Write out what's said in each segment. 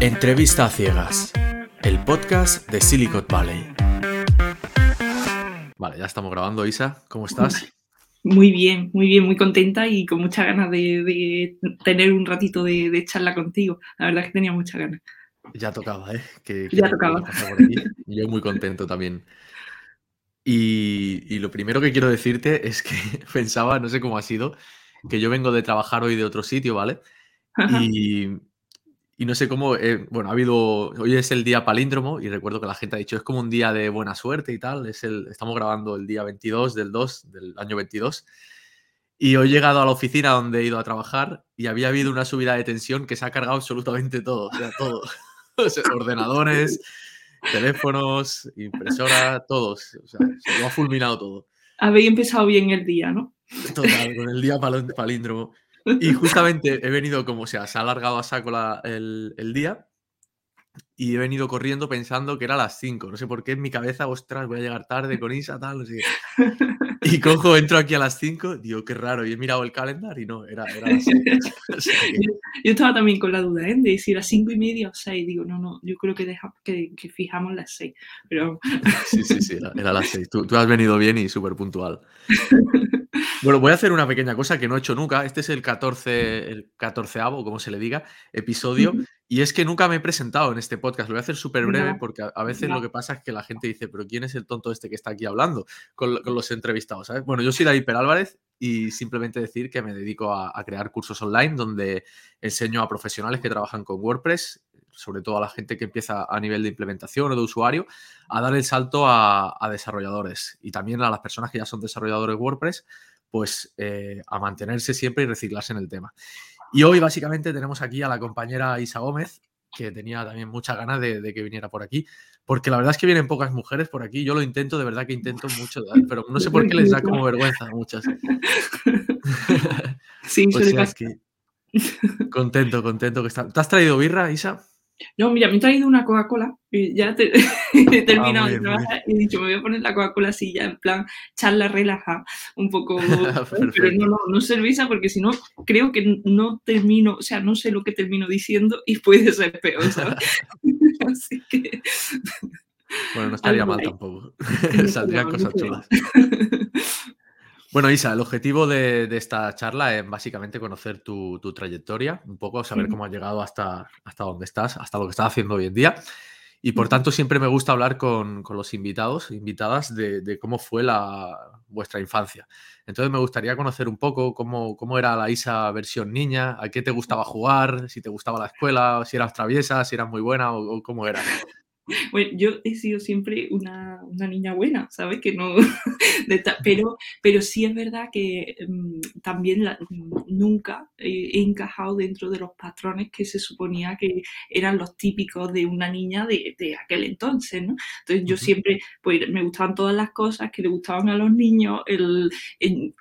Entrevista a ciegas, el podcast de Silicon Valley. Vale, ya estamos grabando, Isa. ¿Cómo estás? Muy bien, muy bien, muy contenta y con muchas ganas de, tener un ratito de, charla contigo. La verdad es que tenía muchas ganas. Ya tocaba, ¿eh? Que, ya tocaba. Yo muy contento también. Y, lo primero que quiero decirte es que pensaba, no sé cómo ha sido, que yo vengo de trabajar hoy de otro sitio, ¿vale? Y, y no sé cómo, eh, bueno, ha habido, hoy es el día palíndromo y recuerdo que la gente ha dicho, es como un día de buena suerte y tal, es el, estamos grabando el día 22 del 2 del año 22. Y hoy he llegado a la oficina donde he ido a trabajar y había habido una subida de tensión que se ha cargado absolutamente todo, o sea, todo. ordenadores, teléfonos, impresora, todos. O sea, se lo ha fulminado todo. Habéis empezado bien el día, ¿no? Total, con el día palíndromo. Y justamente he venido, como sea, se ha alargado a saco el, el, día y he venido corriendo pensando que era a las 5. No sé por qué en mi cabeza, ostras, voy a llegar tarde con Isa, tal, no sé Y cojo, entro aquí a las 5, digo, qué raro, y he mirado el calendario y no, era, era las 6. yo, estaba también con la duda, ¿eh? De si era 5 y media o 6. Digo, no, no, yo creo que, deja, que, que fijamos las 6. Pero... Sí, sí, sí, era, era las 6. Tú, tú, has venido bien y súper puntual. Bueno, voy a hacer una pequeña cosa que no he hecho nunca. Este es el 14, el 14 como se le diga, episodio. Y es que nunca me he presentado en este podcast. Lo voy a hacer súper breve porque a, veces lo que pasa es que la gente dice, pero ¿quién es el tonto este que está aquí hablando con, los entrevistados? ¿sabes? Bueno, yo soy David Perálvarez y simplemente decir que me dedico a, crear cursos online donde enseño a profesionales que trabajan con WordPress, sobre todo a la gente que empieza a nivel de implementación o de usuario, a dar el salto a, a desarrolladores y también a las personas que ya son desarrolladores WordPress pues eh, a mantenerse siempre y reciclarse en el tema. Y hoy básicamente tenemos aquí a la compañera Isa Gómez, que tenía también muchas ganas de, que viniera por aquí, porque la verdad es que vienen pocas mujeres por aquí, yo lo intento, de verdad que intento mucho, pero no sé por qué les da como vergüenza a muchas. Sí, que contento, contento que está. ¿Te has traído birra, Isa? No, mira, me he traído una Coca-Cola y ya he terminado de trabajar y he dicho, me voy a poner la Coca-Cola así ya en plan charla relaja, un poco, pero no, no, no cerveza porque si no, creo que no termino, o sea, no sé lo que termino diciendo y puede ser peor, ¿sabes? así que... Bueno, no estaría mal tampoco, saldrían cosas chulas. Bueno, Isa, el objetivo de, esta charla es básicamente conocer tu, trayectoria, un poco saber cómo has llegado hasta, hasta donde estás, hasta lo que estás haciendo hoy en día. Y por tanto, siempre me gusta hablar con, los invitados, invitadas, de, cómo fue la, vuestra infancia. Entonces, me gustaría conocer un poco cómo, cómo era la Isa versión niña, a qué te gustaba jugar, si te gustaba la escuela, si eras traviesa, si eras muy buena o, o cómo era. Bueno, yo he sido siempre una, una niña buena, ¿sabes? Que no, pero, pero sí es verdad que mm, también nunca he, encajado dentro de los patrones que se suponía que eran los típicos de una niña de, de aquel entonces, ¿no? Entonces yo siempre, pues me gustaban todas las cosas que le gustaban a los niños, el,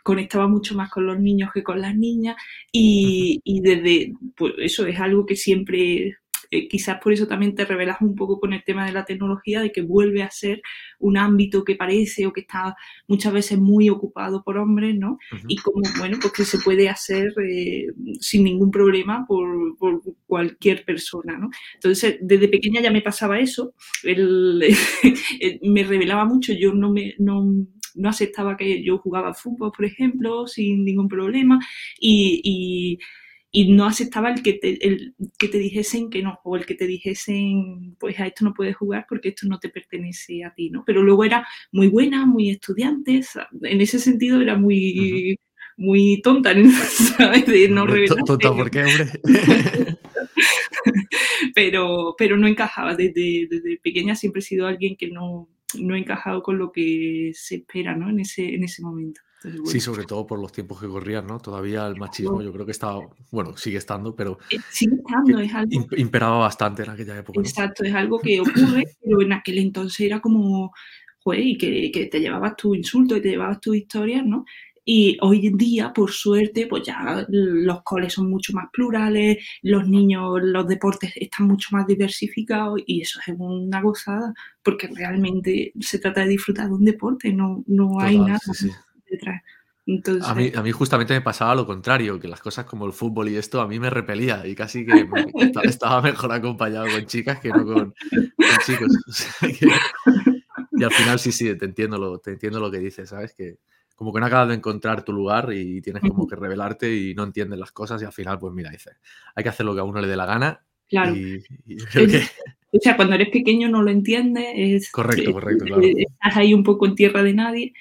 conectaba mucho más con los niños que con las niñas y, y desde, pues eso es algo que siempre eh, quizás por eso también te revelas un poco con el tema de la tecnología, de que vuelve a ser un ámbito que parece o que está muchas veces muy ocupado por hombres, ¿no? Y como, bueno, pues que se puede hacer eh, sin ningún problema por, cualquier persona, ¿no? Entonces, desde pequeña ya me pasaba eso, me revelaba mucho, yo no me... No, aceptaba que yo jugaba fútbol, por ejemplo, sin ningún problema, y y no aceptaba el que, te, el que te dijesen que no, o el que te dijesen, pues a esto no puedes jugar porque esto no te pertenece a ti, ¿no? Pero luego era muy buena, muy estudiante, en ese sentido era muy, muy tonta, ¿sabes? De no revelar. Tonta, ¿por qué, hombre? pero, pero no encajaba, desde, desde pequeña siempre he sido alguien que no, no he encajado con lo que se espera, ¿no? En ese, en ese momento. Sí, sobre todo por los tiempos que corrían, ¿no? Todavía el machismo yo creo que estaba, bueno, sigue estando, pero eh, sigue estando, es algo... imperaba bastante en aquella época. Exacto, es algo que ocurre, pero en aquel entonces era como, joder, y que, que te llevabas tu insulto y te llevabas tus historias, ¿no? Y hoy en día, por suerte, pues ya los coles son mucho más plurales, los niños, los deportes están mucho más diversificados y eso es una gozada, porque realmente se trata de disfrutar de un deporte, no, no hay nada detrás. Entonces, A mí, a mí justamente me pasaba lo contrario, que las cosas como el fútbol y esto a mí me repelía y casi que me- esta- estaba mejor acompañado con chicas que no con, con chicos. O sea que- y al final sí, sí, te entiendo, lo, te entiendo lo que dices, ¿sabes? Que como que no acabas de encontrar tu lugar y tienes como que revelarte y no entiendes las cosas y al final, pues mira, dices, hay que hacer lo que a uno le dé la gana claro. y, y creo que... O sea, cuando eres pequeño no lo entiendes, es, Correcto, correcto, claro. estás ahí un poco en tierra de nadie.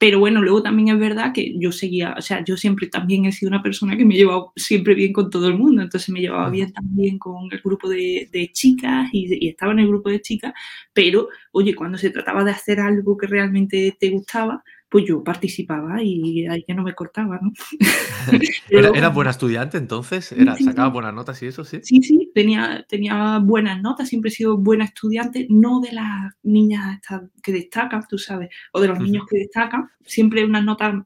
Pero bueno, luego también es verdad que yo seguía, o sea, yo siempre también he sido una persona que me he llevado siempre bien con todo el mundo, entonces me llevaba bien también con el grupo de, de chicas y, y estaba en el grupo de chicas, pero oye, cuando se trataba de hacer algo que realmente te gustaba, pues yo participaba y ahí que no me cortaba, ¿no? ¿Era, ¿Eras buena estudiante entonces? ¿Era, Sí, sí. ¿Sacabas buenas notas y eso, sí? Sí, sí, tenía, tenía buenas notas, siempre he sido buena estudiante, no de las niñas que destacan, tú sabes, o de los niños que destacan, siempre unas notas,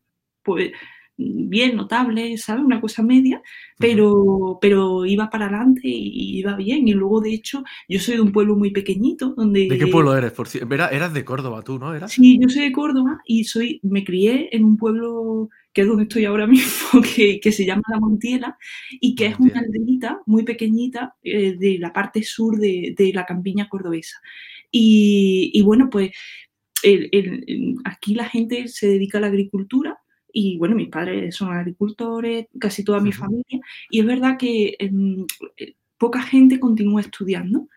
pues, bien notables, ¿sabes? Una cosa media, pero, pero iba para adelante y iba bien. Y luego, de hecho, yo soy de un pueblo muy pequeñito, donde... ¿De qué pueblo eres? Por ci- era- eras de Córdoba tú, ¿no? ¿Eras? Sí, yo soy de Córdoba y soy, me crié en un pueblo que es donde estoy ahora mismo, que, que se llama La Montiela y que es una aldeita muy pequeñita eh, de la parte sur de, de la campiña cordobesa. Y, y bueno, pues el- el- el- aquí la gente se dedica a la agricultura y bueno, mis padres son agricultores, casi toda mi familia, y es verdad que em, eh, poca gente continúa estudiando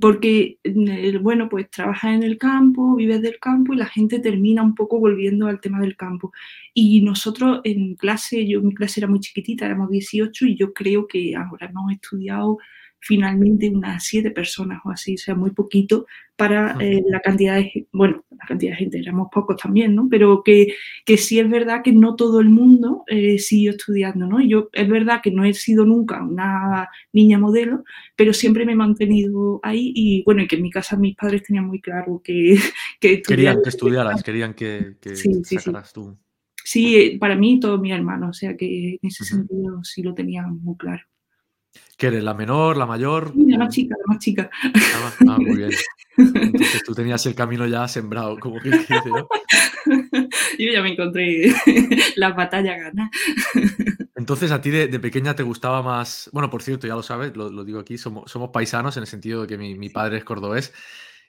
porque, eh, bueno, pues trabajas en el campo, vives del campo y la gente termina un poco volviendo al tema del campo. Y nosotros en clase, yo mi clase era muy chiquitita, éramos 18 y yo creo que ahora hemos estudiado finalmente unas siete personas o así, o sea, muy poquito para eh, la cantidad de, bueno, la cantidad de gente, éramos pocos también, ¿no? Pero que, que sí es verdad que no todo el mundo eh, siguió estudiando, ¿no? Yo es verdad que no he sido nunca una niña modelo, pero siempre me he mantenido ahí y bueno, y que en mi casa mis padres tenían muy claro que, que Querían que estudiaras, querían que, que Sí, sí, tú. Sí, eh, para mí todos mis hermanos, o sea que en ese sentido sí lo tenían muy claro. ¿Que eres la menor, la mayor? La más chica, la más chica. Ah, muy bien. Entonces tú tenías el camino ya sembrado, como que dice, ¿no? Yo ya me encontré las batallas ganadas. Entonces a ti de, de pequeña te gustaba más. Bueno, por cierto, ya lo sabes, lo, lo digo aquí, somos, somos paisanos en el sentido de que mi, mi padre es cordobés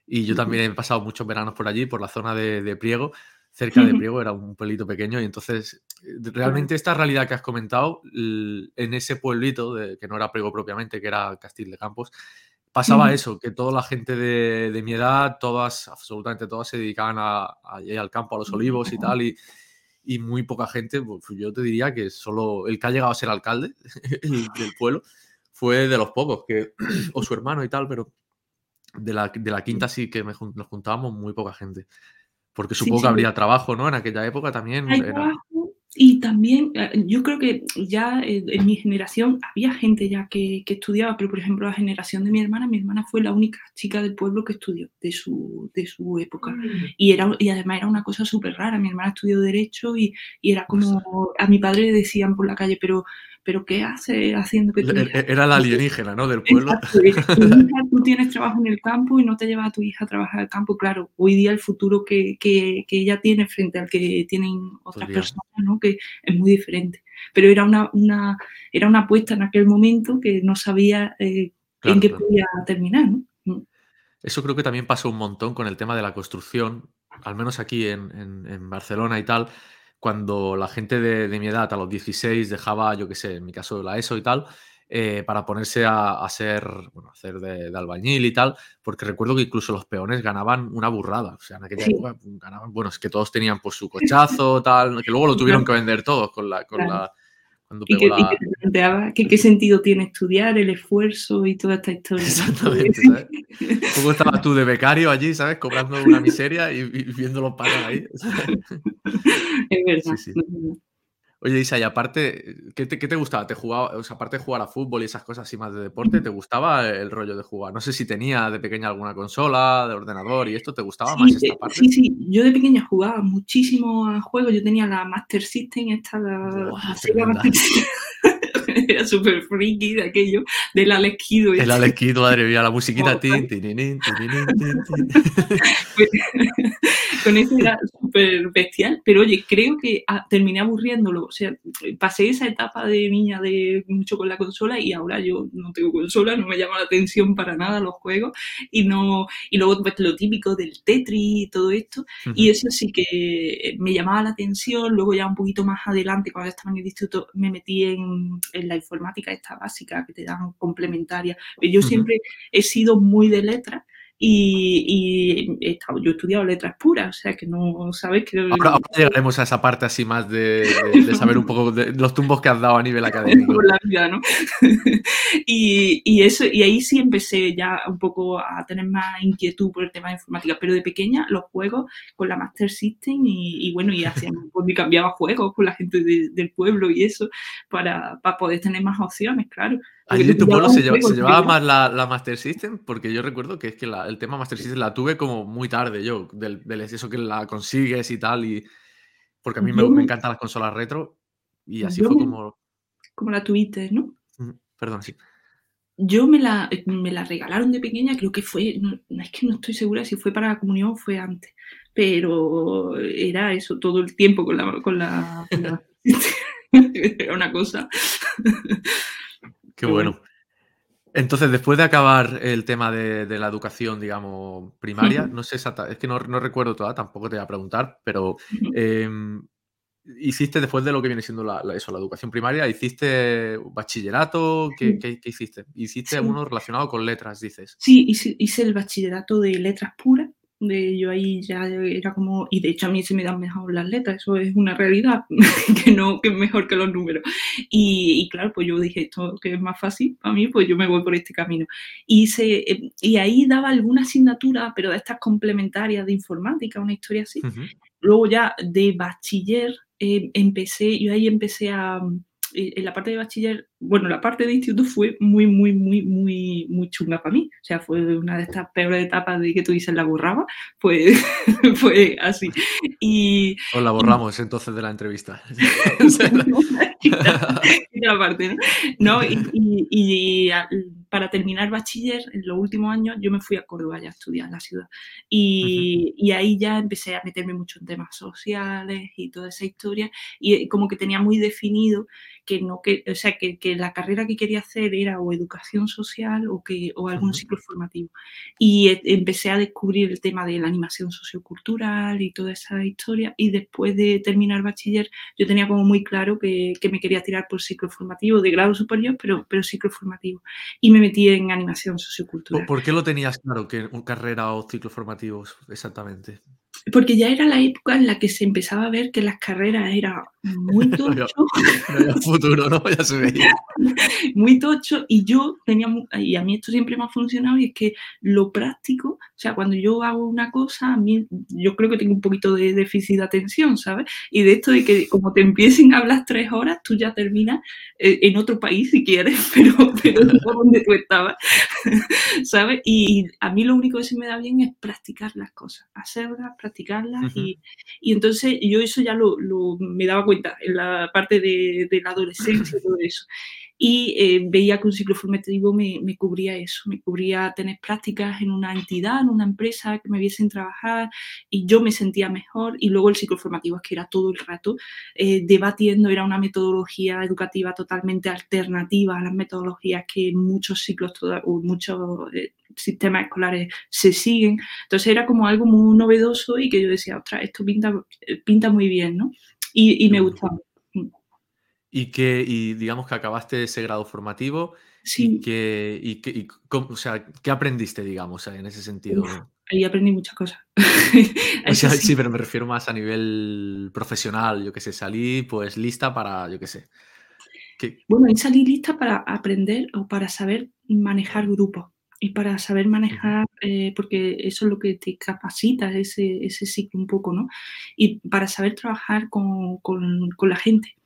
y yo también he pasado muchos veranos por allí, por la zona de, de Priego. Cerca de. Priego era un pueblito pequeño y entonces eh, realmente esta realidad que has comentado en ese pueblito, de- que no era Priego propiamente, que era Castil de Campos, pasaba eso, que toda la gente de, de mi edad, todas, absolutamente todas se dedicaban a, a- allí al campo, a los olivos y tal, y, y muy poca gente, pues yo te diría que solo el que ha llegado a ser alcalde el- del pueblo fue de los pocos, que, o su hermano y tal, pero de la, de la quinta sí que me nos juntábamos muy poca gente. Porque Sí, supongo que sí. habría trabajo, ¿no? En aquella época también Hay era... trabajo y también eh, yo creo que ya eh, en mi generación había gente ya que, que estudiaba, pero por ejemplo la generación de mi hermana, mi hermana fue la única chica del pueblo que estudió de su, de su época. Y, era, y además era una cosa súper rara. Mi hermana estudió Derecho y, y era como. A mi padre le decían por la calle, pero, pero ¿qué hace haciendo que tu e- Era la alienígena, ¿no? Del pueblo. Exacto, y tu hija, tú tienes trabajo en el campo y no te llevas a tu hija a trabajar al campo. Claro, hoy día el futuro que, que, que ella tiene frente al que tienen otras Podría. personas, ¿no? que es muy diferente. Pero era una, una, era una apuesta en aquel momento que no sabía eh, Claro, en qué claro. podía terminar. ¿no? Mm. Eso creo que también pasó un montón con el tema de la construcción, al menos aquí en, en- en Barcelona y tal, cuando la gente de, de mi edad, a los 16, dejaba, yo qué sé, en mi caso la ESO y tal, eh, para ponerse a, a ser, bueno, a hacer de, de albañil y tal, porque recuerdo que incluso los peones ganaban una burrada, o sea, en aquella Sí. época ganaban, bueno, es que todos tenían pues su cochazo, tal, que luego lo tuvieron que vender todos con la, con Claro. la, cuando Y que te planteaba que qué sentido tiene estudiar, el esfuerzo y toda esta historia. Exactamente, ¿sabes? ¿Cómo estabas tú de becario allí, ¿sabes? Cobrando una miseria y, y ahí. Es verdad. Sí, sí. es verdad. Oye, Isa, y aparte, ¿qué te, qué te gustaba? ¿Te jugaba, o sea, aparte de jugar a fútbol y esas cosas así más de deporte, ¿te gustaba el rollo de jugar? No sé si tenía de pequeña alguna consola, de ordenador y esto, ¿te gustaba más esta eh, parte? sí, sí, yo de pequeña jugaba muchísimo a juegos. Yo tenía la Master System, esta, la, Sega. Master System. era súper friki de aquello, del Alequido. El Alequido, madre mía, la musiquita. tin, Con eso era súper bestial, pero oye, creo que ah, terminé aburriéndolo. O sea, pasé esa etapa de niña de mucho con la consola y ahora yo no tengo consola, no me llama la atención para nada los juegos y no y luego pues, lo típico del Tetris y todo esto. Y eso sí que me llamaba la atención. Luego ya un poquito más adelante, cuando estaba en el instituto, me metí en, la informática esta básica que te dan complementaria. Yo siempre he sido muy de letras y, yo he estudiado letras puras, o sea que no sabes que... Ahora, llegaremos a esa parte así más de, saber un poco de los tumbos que has dado a nivel académico. Por la vida, ¿no? y, eso, y ahí sí empecé ya un poco a tener más inquietud por el tema de informática, pero de pequeña los juegos con la Master System y, bueno, y hacíamos, pues me cambiaba juegos con la gente del pueblo y eso para, para poder tener más opciones, claro. Allí en tu pueblo se, llevaba más la, Master System, porque yo recuerdo que es que el tema Master System la tuve como muy tarde yo, del, eso que la consigues y tal, y porque a mí me, encantan las consolas retro, y así fue como... Como la tuviste, ¿no? Perdón, sí. Yo me la, me la regalaron de pequeña, creo que fue, no, es que no estoy segura si fue para la comunión o fue antes, pero era eso todo el tiempo con la... Con la, con la... era una cosa... Qué bueno. Entonces, después de acabar el tema de, la educación, digamos, primaria, no sé exactamente, es que no, recuerdo toda, tampoco te voy a preguntar, pero em, hiciste después de lo que viene siendo la, eso, la educación primaria, hiciste bachillerato, ¿qué, hiciste? Hiciste uno relacionado con letras, dices. Sí, hice el bachillerato de letras puras de yo ahí ya era como, y de hecho a mí se me dan mejor las letras, eso es una realidad, que no, que es mejor que los números. Y, claro, pues yo dije, esto que es más fácil para mí, pues yo me voy por este camino. Y, se, eh, y ahí daba alguna asignatura, pero de estas complementarias de informática, una historia así. Luego ya de bachiller eh, empecé, yo ahí empecé a en la parte de bachiller, bueno, la parte de instituto fue muy, muy, muy, muy, muy chunga para mí. O sea, fue una de estas peores etapas de que tú dices la borraba, pues fue así. Y, Os la borramos entonces de la entrevista. la parte, ¿no? y, para terminar bachiller, en los últimos años, yo me fui a Córdoba ya a estudiar en la ciudad. Y, y, ahí ya empecé a meterme mucho en temas sociales y toda esa historia. Y como que tenía muy definido que no que, o sea, que, que, la carrera que quería hacer era o educación social o, que, o algún ciclo formativo. Y e, empecé a descubrir el tema de la animación sociocultural y toda esa historia. Y después de terminar bachiller, yo tenía como muy claro que, que me quería tirar por ciclo formativo de grado superior, pero, pero ciclo formativo. Y me metí en animación sociocultural. ¿Por qué lo tenías claro que un carrera o ciclo formativos exactamente? Porque ya era la época en la que se empezaba a ver que las carreras eran muy tocho. futuro, ¿no? Ya se veía. muy tocho y yo tenía, y a mí esto siempre me ha funcionado y es que lo práctico, o sea, cuando yo hago una cosa, a mí yo creo que tengo un poquito de déficit de atención, ¿sabes? Y de esto de que como te empiecen a hablar tres horas, tú ya terminas eh, en otro país si quieres, pero, pero no por donde tú estabas, ¿sabes? Y a mí lo único que se me da bien es practicar las cosas, hacerlas, practicarlas y, y, entonces yo eso ya lo, lo, me daba cuenta en la parte de, de la adolescencia y todo eso y eh, veía que un ciclo formativo me, me, cubría eso, me cubría tener prácticas en una entidad, en una empresa que me viesen trabajar y yo me sentía mejor y luego el ciclo formativo es que era todo el rato eh, debatiendo, era una metodología educativa totalmente alternativa a las metodologías que muchos ciclos, o muchos eh, sistemas escolares se siguen, entonces era como algo muy novedoso y que yo decía, ostras, esto pinta, pinta muy bien, ¿no? Y, y me gustaba. Y que, y digamos que acabaste ese grado formativo. Sí. Y que, y que o sea, ¿qué aprendiste, digamos, en ese sentido? ahí aprendí muchas cosas. o sea, sí. pero me refiero más a nivel profesional. Yo que sé, salí pues lista para, yo qué sé. Bueno, ahí salí lista para aprender o para saber manejar grupos y para saber manejar, eh, porque eso es lo que te capacita, ese, ese ciclo un poco, ¿no? Y para saber trabajar con, con, con la gente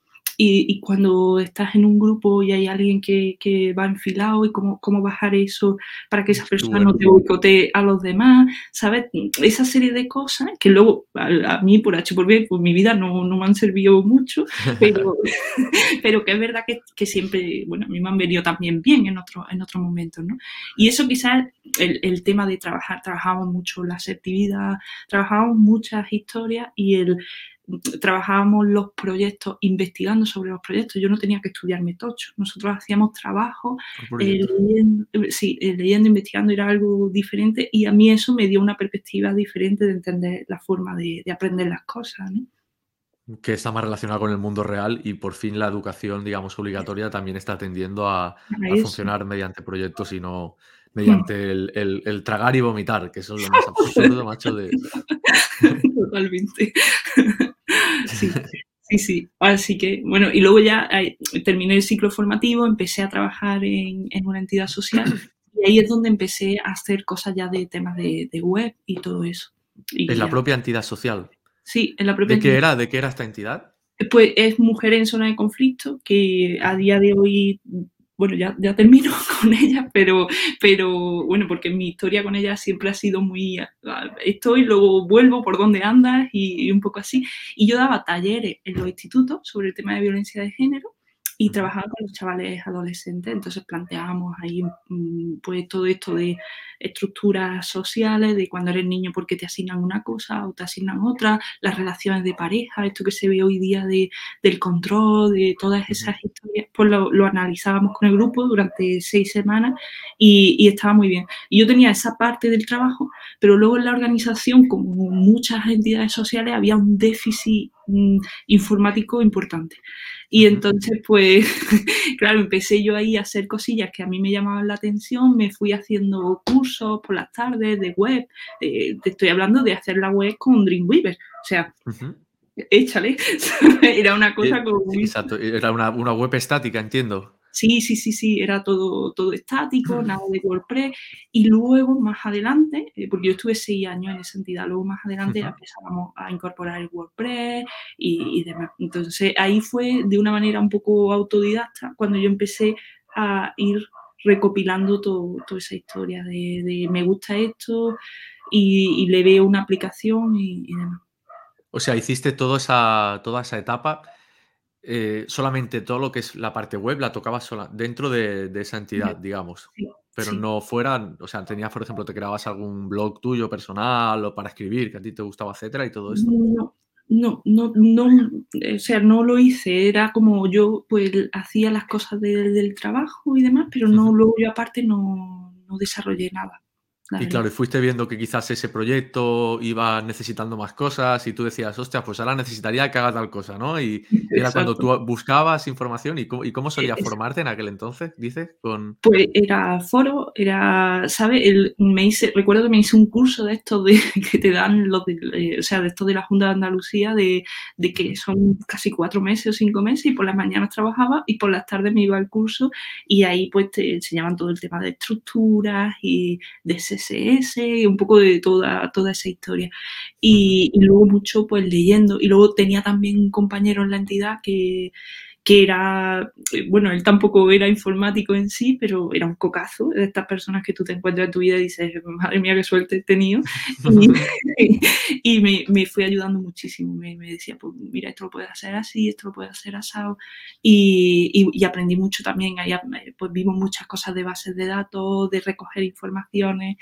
y, cuando estás en un grupo y hay alguien que, que va enfilado y cómo, cómo, bajar eso para que esa persona no te boicotee a los demás, ¿sabes? Esa serie de cosas que luego a, mí por H por B, pues mi vida no, no me han servido mucho, pero, pero que es verdad que, que, siempre, bueno, a mí me han venido también bien en, otro, en otros momentos, ¿no? Y eso quizás el, el tema de trabajar, trabajamos mucho la asertividad, trabajamos muchas historias y el trabajábamos los proyectos investigando sobre los proyectos. Yo no tenía que estudiarme tocho. Nosotros hacíamos trabajo eh, leyendo, sí, eh, leyendo, investigando, era algo diferente y a mí eso me dio una perspectiva diferente de entender la forma de, aprender las cosas. Que está más relacionada con el mundo real y por fin la educación, digamos, obligatoria también está tendiendo a, funcionar mediante proyectos y no mediante el, el, tragar y vomitar, que eso es lo más absurdo, macho, de... Totalmente. Sí, sí, sí. Así que, bueno, y luego ya eh, terminé el ciclo formativo, empecé a trabajar en, una entidad social y ahí es donde empecé a hacer cosas ya de temas de, web y todo eso. ¿En la propia entidad social? Sí, en la propia ¿De qué era, ¿De qué era esta entidad? Pues es mujer en zona de conflicto, que a día de hoy bueno, ya, ya termino con ella, pero, pero bueno, porque mi historia con ella siempre ha sido muy, ah, estoy, luego vuelvo por donde andas y, un poco así. Y yo daba talleres en los institutos sobre el tema de violencia de género y trabajaba con los chavales adolescentes, entonces planteábamos ahí mm, pues todo esto de estructuras sociales, de cuando eres niño porque te asignan una cosa o te asignan otra, las relaciones de pareja, esto que se ve hoy día de, del control, de todas esas historias, pues lo, analizábamos con el grupo durante seis semanas y, y, estaba muy bien. Y yo tenía esa parte del trabajo, pero luego en la organización, como muchas entidades sociales, había un déficit mm, informático importante. Y entonces, pues, claro, empecé yo ahí a hacer cosillas que a mí me llamaban la atención, me fui haciendo cursos por las tardes de web, eh, te estoy hablando de hacer la web con Dreamweaver, o sea, échale, era una cosa eh, como... Exacto, era una, una web estática, entiendo. Sí, sí, sí, sí, era todo, todo estático, nada de WordPress. Y luego, más adelante, eh, porque yo estuve seis años en esa entidad, luego más adelante empezábamos a incorporar el WordPress y, demás. Entonces, ahí fue de una manera un poco autodidacta cuando yo empecé a ir recopilando toda esa historia de, me gusta esto y, le veo una aplicación y, demás. O sea, hiciste toda esa, toda esa etapa eh, solamente todo lo que es la parte web la tocabas sola, dentro de, esa entidad, digamos. pero no fuera, o sea, tenías, por ejemplo, te creabas algún blog tuyo personal o para escribir que a ti te gustaba, etcétera, y todo esto. No, no, no, no, o sea, no lo hice, era como yo pues hacía las cosas del trabajo y demás, pero no, luego yo aparte no, no desarrollé nada. Y claro, y fuiste viendo que quizás ese proyecto iba necesitando más cosas y tú decías, hostia, pues ahora necesitaría que haga tal cosa, ¿no? Y era cuando tú buscabas información y cómo, y cómo solías formarte en aquel entonces, dices, con... Pues era foro, era, ¿sabes? El, me hice, recuerdo que me hice un curso de esto de, que te dan los de, eh, o sea, de esto de la Junta de Andalucía, de, de, que son casi cuatro meses o cinco meses y por las mañanas trabajaba y por las tardes me iba al curso y ahí pues te enseñaban todo el tema de estructuras y de ese y un poco de toda, toda esa historia. Y, y luego mucho pues leyendo. Y luego tenía también un compañero en la entidad que, que era, eh, bueno, él tampoco era informático en sí, pero era un cocazo de estas personas que tú te encuentras en tu vida y dices, madre mía, qué suerte he tenido. Y, me, me, fui ayudando muchísimo. Me, me, decía, pues mira, esto lo puedes hacer así, esto lo puedes hacer asado. Y, y, aprendí mucho también. Ahí pues vimos muchas cosas de bases de datos, de recoger informaciones,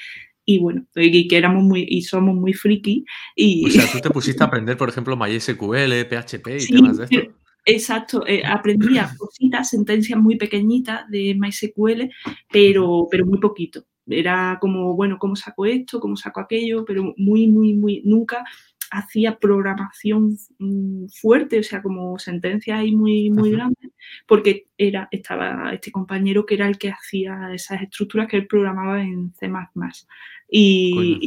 y bueno, y que éramos muy, y somos muy friki. Y... O sea, tú te pusiste a aprender, por ejemplo, MySQL, PHP y temas de esto. Exacto, eh, aprendía cositas, sentencias muy pequeñitas de MySQL, pero, pero muy poquito. Era como, bueno, ¿cómo saco esto? ¿Cómo saco aquello? Pero muy, muy, muy, nunca hacía programación mm, fuerte, o sea, como sentencias ahí muy, muy grandes, porque era, estaba este compañero que era el que hacía esas estructuras que él programaba en C++. Y,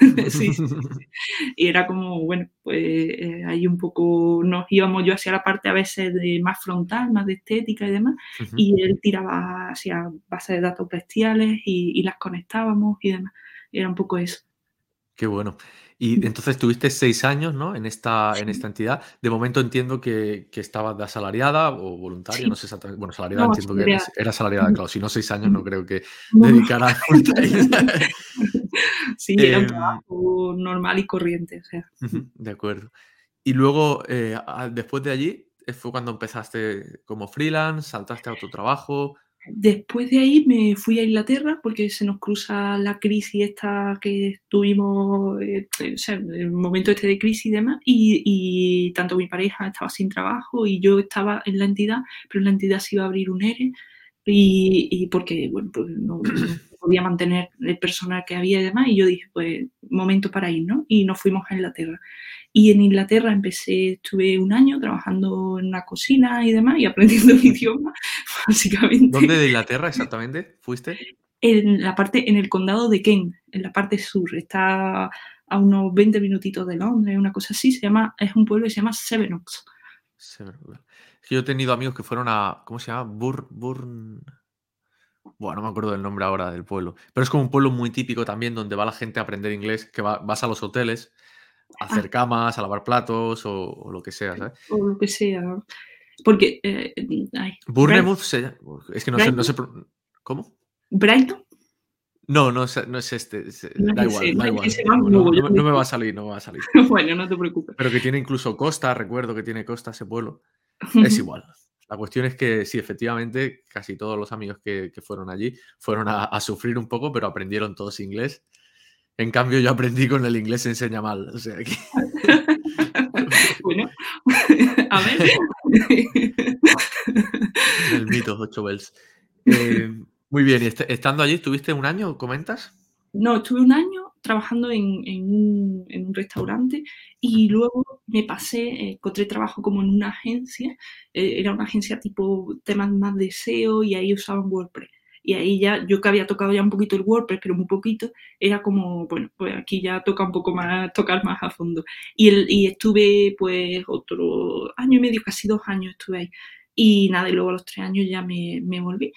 y, era como, bueno, pues eh, ahí un poco nos íbamos yo hacia la parte a veces de más frontal, más de estética y demás, y él tiraba hacia bases de datos bestiales y, y las conectábamos y demás. Era un poco eso. Qué bueno. Y entonces tuviste seis años, ¿no? En esta, en esta entidad. De momento entiendo que, que estabas de asalariada o voluntaria, no sé exactamente. Bueno, asalariada No, entiendo que asalariada. eres- era asalariada, claro. Si no seis años, no creo que No. dedicara. Sí, era un Em, trabajo normal y corriente, o sea. Ujú, De acuerdo. Y luego, eh, después de allí, eh, fue cuando empezaste como freelance, saltaste a otro trabajo. Después de ahí me fui a Inglaterra porque se nos cruza la crisis esta que tuvimos, eh, o sea, el momento este de crisis y demás, y, y tanto mi pareja estaba sin trabajo y yo estaba en la entidad, pero en la entidad se iba a abrir un ERE y, y porque, bueno, pues no, no podía mantener el personal que había y demás, y yo dije, pues, momento para ir, ¿no? Y nos fuimos a Inglaterra. Y en Inglaterra empecé, estuve un año trabajando en una cocina y demás y aprendiendo el idioma, básicamente. ¿Dónde de Inglaterra exactamente fuiste? En la parte, en el condado de Kent, en la parte sur, está a unos 20 minutitos de Londres, una cosa así, se llama, es un pueblo que se llama. Es que yo he tenido amigos que fueron a. ¿Cómo se llama? Bur, Burn. Bueno, no me acuerdo del nombre ahora del pueblo. Pero es como un pueblo muy típico también donde va la gente a aprender inglés, que va- vas a los hoteles a hacer Ah. camas, a lavar platos o, o lo que sea, ¿sabes? o lo que sea. Porque, eh, ay, Bournemouth se llama- Es que no sé, no ¿Cómo? Brighton, No, no es, no es este. es- No es da igual, da igual. No, me va a salir, no me va a salir. bueno, no te preocupes. Pero que tiene incluso costa, recuerdo que tiene costa ese pueblo. Es igual. La cuestión es que sí, efectivamente, casi todos los amigos que, que fueron allí fueron a, a sufrir un poco, pero aprendieron todos inglés. En cambio, yo aprendí con el inglés se enseña mal. O sea que bueno, a ver. el mito, ocho bells. Eh, muy bien, y est- estando allí, ¿estuviste un año, comentas? No, estuve un año trabajando en, en un, en un restaurante y luego me pasé, eh, encontré trabajo como en una agencia, eh, era una agencia tipo temas más de SEO y ahí usaban WordPress. Y ahí ya, yo que había tocado ya un poquito el WordPress, pero muy poquito, era como, bueno, pues aquí ya toca un poco más, tocar más a fondo. Y, el, y estuve pues otro año y medio, casi dos años estuve ahí. Y nada, y luego a los tres años ya me, me volví.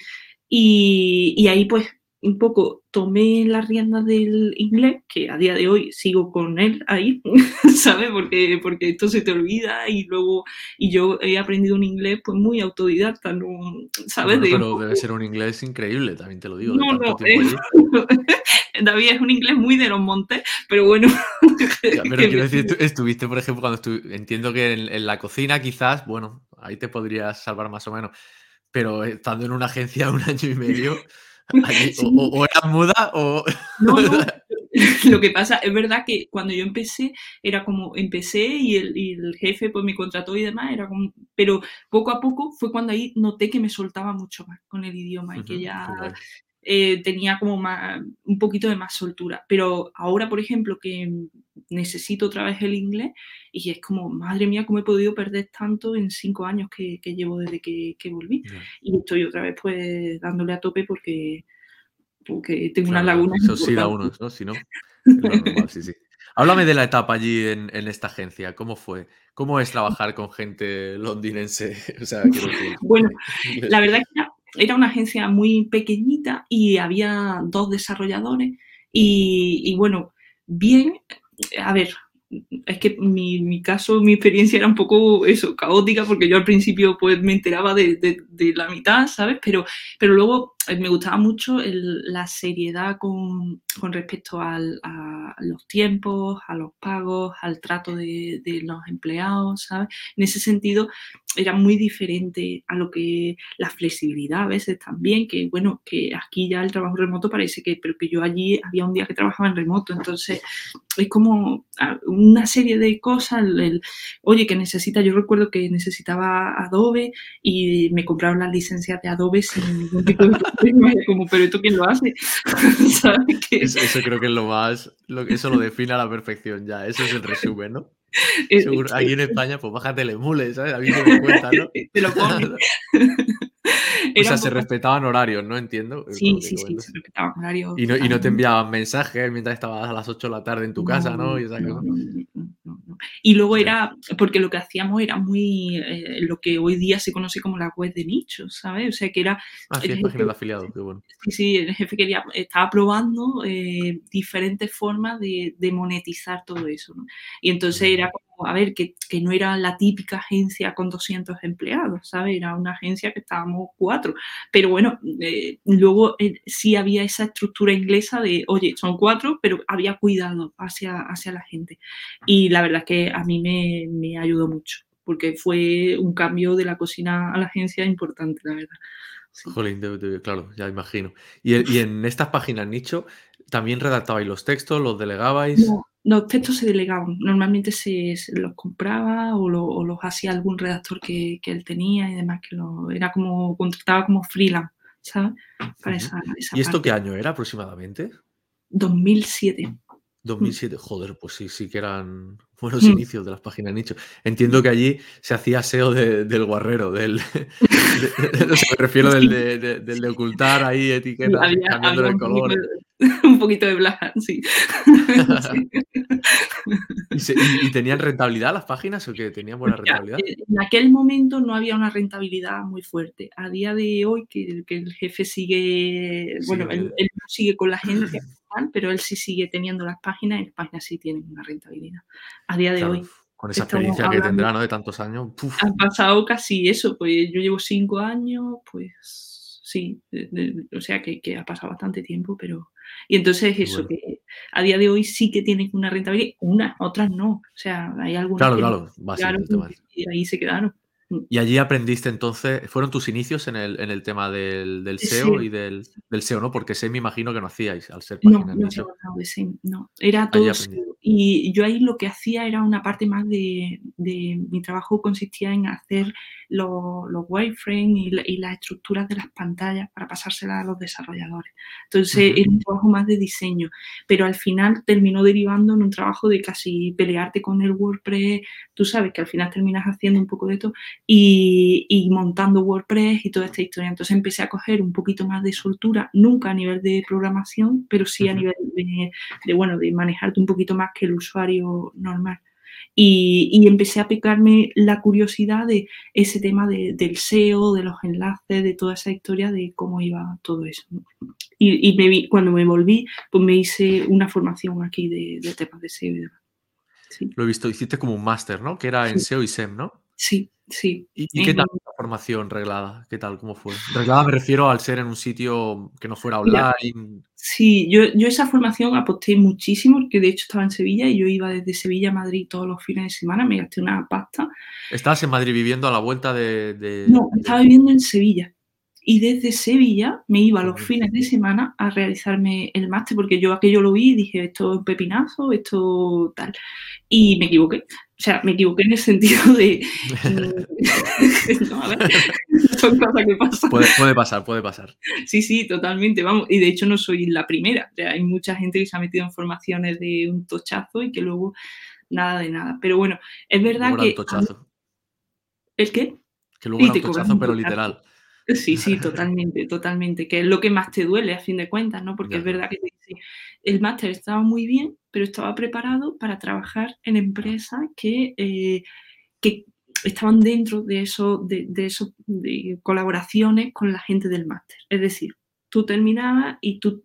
Y, y ahí pues un poco tomé las riendas del inglés, que a día de hoy sigo con él ahí, ¿sabes? Porque, porque esto se te olvida y luego, y yo he aprendido un inglés pues muy autodidacta, ¿no? ¿sabes? Pero debe ser un inglés increíble, también te lo digo, No, no, allí. David es un inglés muy de los montes, pero bueno. Ya, pero quiero decir, estuviste, por ejemplo, cuando estu- entiendo que en, en la cocina quizás, bueno, ahí te podrías salvar más o menos, pero estando en una agencia un año y medio, allí o, Sí. o- o eras muda o... No, no. Lo que pasa es verdad que cuando yo empecé era como empecé y el, y el jefe pues me contrató y demás, era como, pero poco a poco fue cuando ahí noté que me soltaba mucho más con el idioma y que ya. Eh, tenía como más, un poquito de más soltura. Pero ahora, por ejemplo, que necesito otra vez el inglés y es como, madre mía, cómo he podido perder tanto en cinco años que, que llevo desde que, que volví. Y estoy otra vez pues dándole a tope porque, porque tengo claro, unas lagunas. se oxida importantes. uno, ¿no? Si no, normal, sí, sí. Háblame de la etapa allí en, en esta agencia, ¿cómo fue? ¿Cómo es trabajar con gente londinense? O sea, decir, Bueno. La verdad es que era, una agencia muy pequeñita y había dos desarrolladores y, y bueno, bien, a ver, es que mi, mi caso, mi experiencia era un poco eso, caótica, porque yo al principio pues me enteraba de, de- de la mitad, ¿sabes? Pero, pero luego me gustaba mucho el- la seriedad con, con respecto a los tiempos, a los pagos, al trato de, de los empleados, ¿sabes? En ese sentido era muy diferente a lo que la flexibilidad a veces también, que bueno, que aquí ya el trabajo remoto parece que, pero que yo allí había un día que trabajaba en remoto, entonces es como ah, una serie de cosas, el, oye, que necesita, yo recuerdo que necesitaba Adobe y me compraron las licencias de Adobe sin ningún tipo de como, pero esto quién lo hace, eso creo que es lo más, lo, eso lo define a la perfección ya, eso es el resumen, ¿no? eh, Seguro, aquí en España, pues bájate el emule, ¿sabes? A mí me cuenta, ¿no? te lo o sea, se poco- respetaban horarios, ¿no? Entiendo. por Sí, sí, sí, se respetaban horarios. Y no, y no te enviaban mensajes mientras estabas a las 8 de la tarde en tu casa, ¿no? Y no, no, luego era, porque lo que hacíamos era muy, eh, lo que hoy día se conoce como la web de nicho, ¿sabes? O sea, que era... Ah, sí, página jefe- de afiliados, qué bueno. Sí, sí, el jefe quería, estaba probando eh, diferentes formas de, de monetizar todo eso. ¿no? Y entonces era como, a ver, que, que no era la típica agencia con 200 empleados, ¿sabes? Era una agencia que estábamos cuatro. Pero bueno, eh, luego eh, sí había esa estructura inglesa de, oye, son cuatro, pero había cuidado hacia, hacia la gente. Y la verdad es que a mí me, me ayudó mucho, porque fue un cambio de la cocina a la agencia importante, la verdad. Sí. Jolín, de- de- claro, ya imagino. Y, el- y en estas páginas nicho, ¿también redactabais los textos, los delegabais? No, los textos se delegaban. Normalmente se, se los compraba o, lo- o los hacía algún redactor que, que él tenía y demás, que lo, era como, contrataba como freelance, ¿sabes? Para esa, esa ¿Y esto parte. qué año era aproximadamente? 2007. 2007, joder, pues sí, sí que eran buenos Mm. inicios de las páginas nicho. Entiendo que allí se hacía SEO de- del guarrero, del, de- me refiero del de, de- del de ocultar ahí etiquetas, Había, cambiando había el color. un poquito de blaja, sí. Sí. ¿Y, se- y- y tenían rentabilidad las páginas o que tenían buena rentabilidad? eh, en aquel momento no había una rentabilidad muy fuerte. A día de hoy, que, que el jefe sigue, bueno, Sigue- él, él sigue con la tal, pero él sí sigue teniendo las páginas y las páginas sí tienen una rentabilidad. A día de Claro, hoy con esa experiencia que tendrá, ¿no? De tantos años. puf. han pasado casi eso, pues yo llevo cinco años, pues sí, de- de- o sea que, que ha pasado bastante tiempo, pero... Y entonces eso, bueno. que a día de hoy sí que tienen una rentabilidad, unas, otras no. O sea, hay algunas Claro, que no claro, el tema. y ahí se quedaron. Y allí aprendiste entonces, ¿fueron tus inicios en el, en el tema del, del De SEO SEO. y del, del SEO, no? Porque SEO me imagino que no hacíais al ser No, páginas no nada de SEM, no. Era todo. SEO. Y yo ahí lo que hacía era una parte más de, de mi trabajo consistía en hacer los, los wireframes y, la- y las estructuras de las pantallas para pasárselas a los desarrolladores. Entonces Ujú. era un trabajo más de diseño, pero al final terminó derivando en un trabajo de casi pelearte con el WordPress. Tú sabes que al final terminas haciendo un poco de todo y, y montando WordPress y toda esta historia. Entonces empecé a coger un poquito más de soltura, nunca a nivel de programación, pero sí a nivel de, de, bueno, de manejarte un poquito más que el usuario normal. Y, y empecé a picarme la curiosidad de ese tema de- del SEO, de los enlaces, de toda esa historia de cómo iba todo eso. Y, y me vi- cuando me volví, pues me hice una formación aquí de, de temas de SEO y demás. Sí, Lo he visto, hiciste como un máster, ¿no? Que era en Sí. SEO y SEM, ¿no? Sí, sí. ¿Y, y qué tal la formación reglada? ¿Qué tal? ¿Cómo fue? Reglada me refiero al ser en un sitio que no fuera online. Sí, yo, yo esa formación aposté muchísimo, porque de hecho estaba en Sevilla y yo iba desde Sevilla a Madrid todos los fines de semana, me gasté una pasta. Estabas en Madrid viviendo a la vuelta de... de- No, estaba viviendo en Sevilla. Y desde Sevilla me iba los fines de semana a realizarme el máster, porque yo aquello lo vi y dije, esto es un pepinazo, esto tal. Y me equivoqué. O sea, me equivoqué en el sentido de... no, a ver, son cosas que pasan. puede, puede pasar, puede pasar. Sí, sí, totalmente, vamos. Y de hecho no soy la primera. O sea, hay mucha gente que se ha metido en formaciones de un tochazo y que luego nada de nada. Pero bueno, es verdad que... tochazo. ¿El qué? Que luego era un tochazo, pero literal. Sí, sí, totalmente, totalmente. Que es lo que más te duele a fin de cuentas, ¿no? Porque Ya, es verdad que el máster estaba muy bien, pero estaba preparado para trabajar en empresas que, eh, que estaban dentro de eso, de, de eso, de colaboraciones con la gente del máster. Es decir, tú terminabas y tú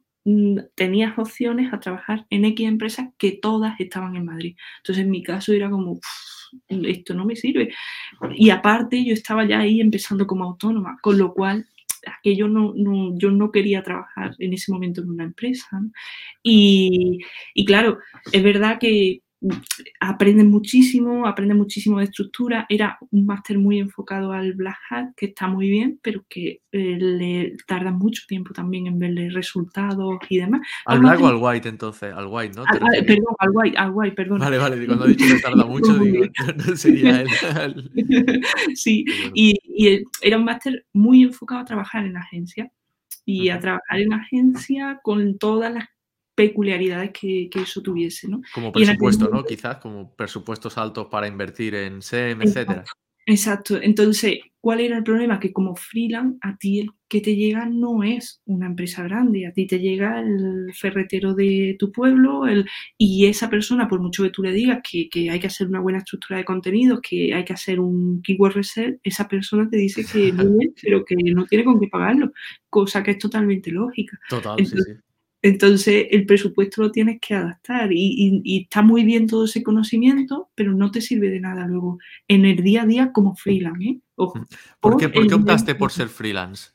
tenías opciones a trabajar en X empresas que todas estaban en Madrid. Entonces, en mi caso era como, "Uf, esto no me sirve. Y aparte, yo estaba ya ahí empezando como autónoma, con lo cual aquello no, yo no quería trabajar en ese momento en una empresa. Y, y claro, es verdad que aprendes muchísimo, aprendes muchísimo de estructura. Era un máster muy enfocado al Black Hat, que está muy bien, pero que eh, le tarda mucho tiempo también en verle resultados y demás. ¿Al black o al white entonces? Al white, ¿no? Perdón, al white, al white, perdón. Vale, vale. Cuando he dicho que tarda mucho, digo, no sería el... el- sí, bueno. y, y era un máster muy enfocado a trabajar en agencia y a trabajar en agencia con todas las peculiaridades que, que eso tuviese, ¿no? Como presupuesto, ¿no? Quizás como presupuestos altos para invertir en SEM, etcétera. Exacto. Entonces, ¿cuál era el problema? Que como freelance, a ti el que te llega no es una empresa grande, a ti te llega el ferretero de tu pueblo el, y esa persona, por mucho que tú le digas que, que, hay que hacer una buena estructura de contenidos, que hay que hacer un keyword research, esa persona te dice que no pero que no tiene con qué pagarlo, cosa que es totalmente lógica. Total, sí, sí. Entonces, el presupuesto lo tienes que adaptar y, está muy bien todo ese conocimiimiento, pero no te sirve de nada luego en el día a día como freelance. ¿eh? ¿Por, qué, optaste por ser freelance?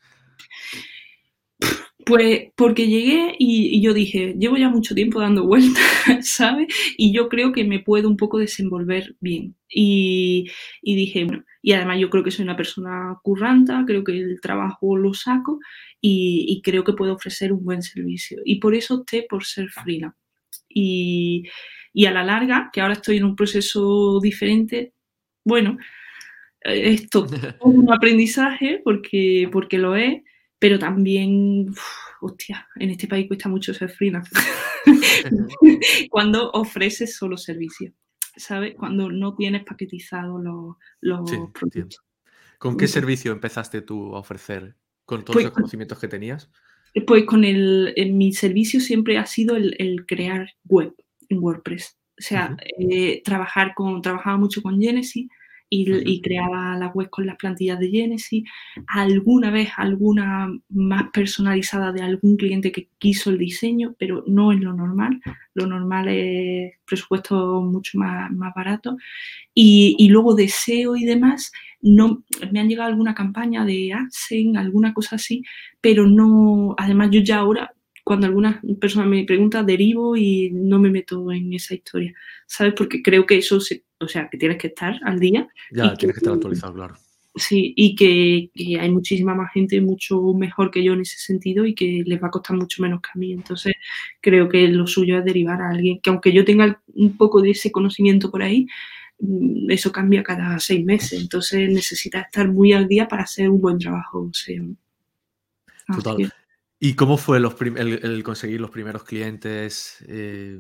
Pues porque llegué y, yo dije, llevo ya mucho tiempo dando vueltas, ¿sabes? Y yo creo que me puedo un poco desenvolver bien. Y, y, dije, bueno, y además yo creo que soy una persona curranta, creo que el trabajo lo saco y, creo que puedo ofrecer un buen servicio. Y por eso opté por ser freelance. Y, y a la larga, que ahora estoy en un proceso diferente, bueno, esto es un aprendizaje porque, porque lo es, pero también, hostia, en este país cuesta mucho ser freelance. Cuando ofreces solo servicios, ¿sabes? Cuando no tienes paquetizados los, los productos. ¿Con qué servicio empezaste tú a ofrecer con todos pues los conocimientos que tenías? Pues con el, mi servicio siempre ha sido el, crear web en WordPress. O sea, eh, trabajar con, trabajaba mucho con Genesis y, creaba la web con las plantillas de Genesis. Alguna vez alguna más personalizada de algún cliente que quiso el diseño, pero no es lo normal. Lo normal es presupuesto mucho más, más barato. Y, y luego de SEO y demás, no, me han llegado alguna campaña de AdSense, alguna cosa así, pero no, además yo ya ahora, cuando alguna persona me pregunta, derivo y no me meto en esa historia, ¿sabes? Porque creo que eso, o sea, que tienes que estar al día. Ya, tienes que, estar actualizado, claro. Sí, y que, hay muchísima más gente mucho mejor que yo en ese sentido y que les va a costar mucho menos que a mí. Entonces, creo que lo suyo es derivar a alguien que aunque yo tenga un poco de ese conocimiento por ahí, Mm, eso cambia cada seis meses, entonces necesita estar muy al día para hacer un buen trabajo. Total. ¿Y cómo fue el, conseguir los primeros clientes? Eh?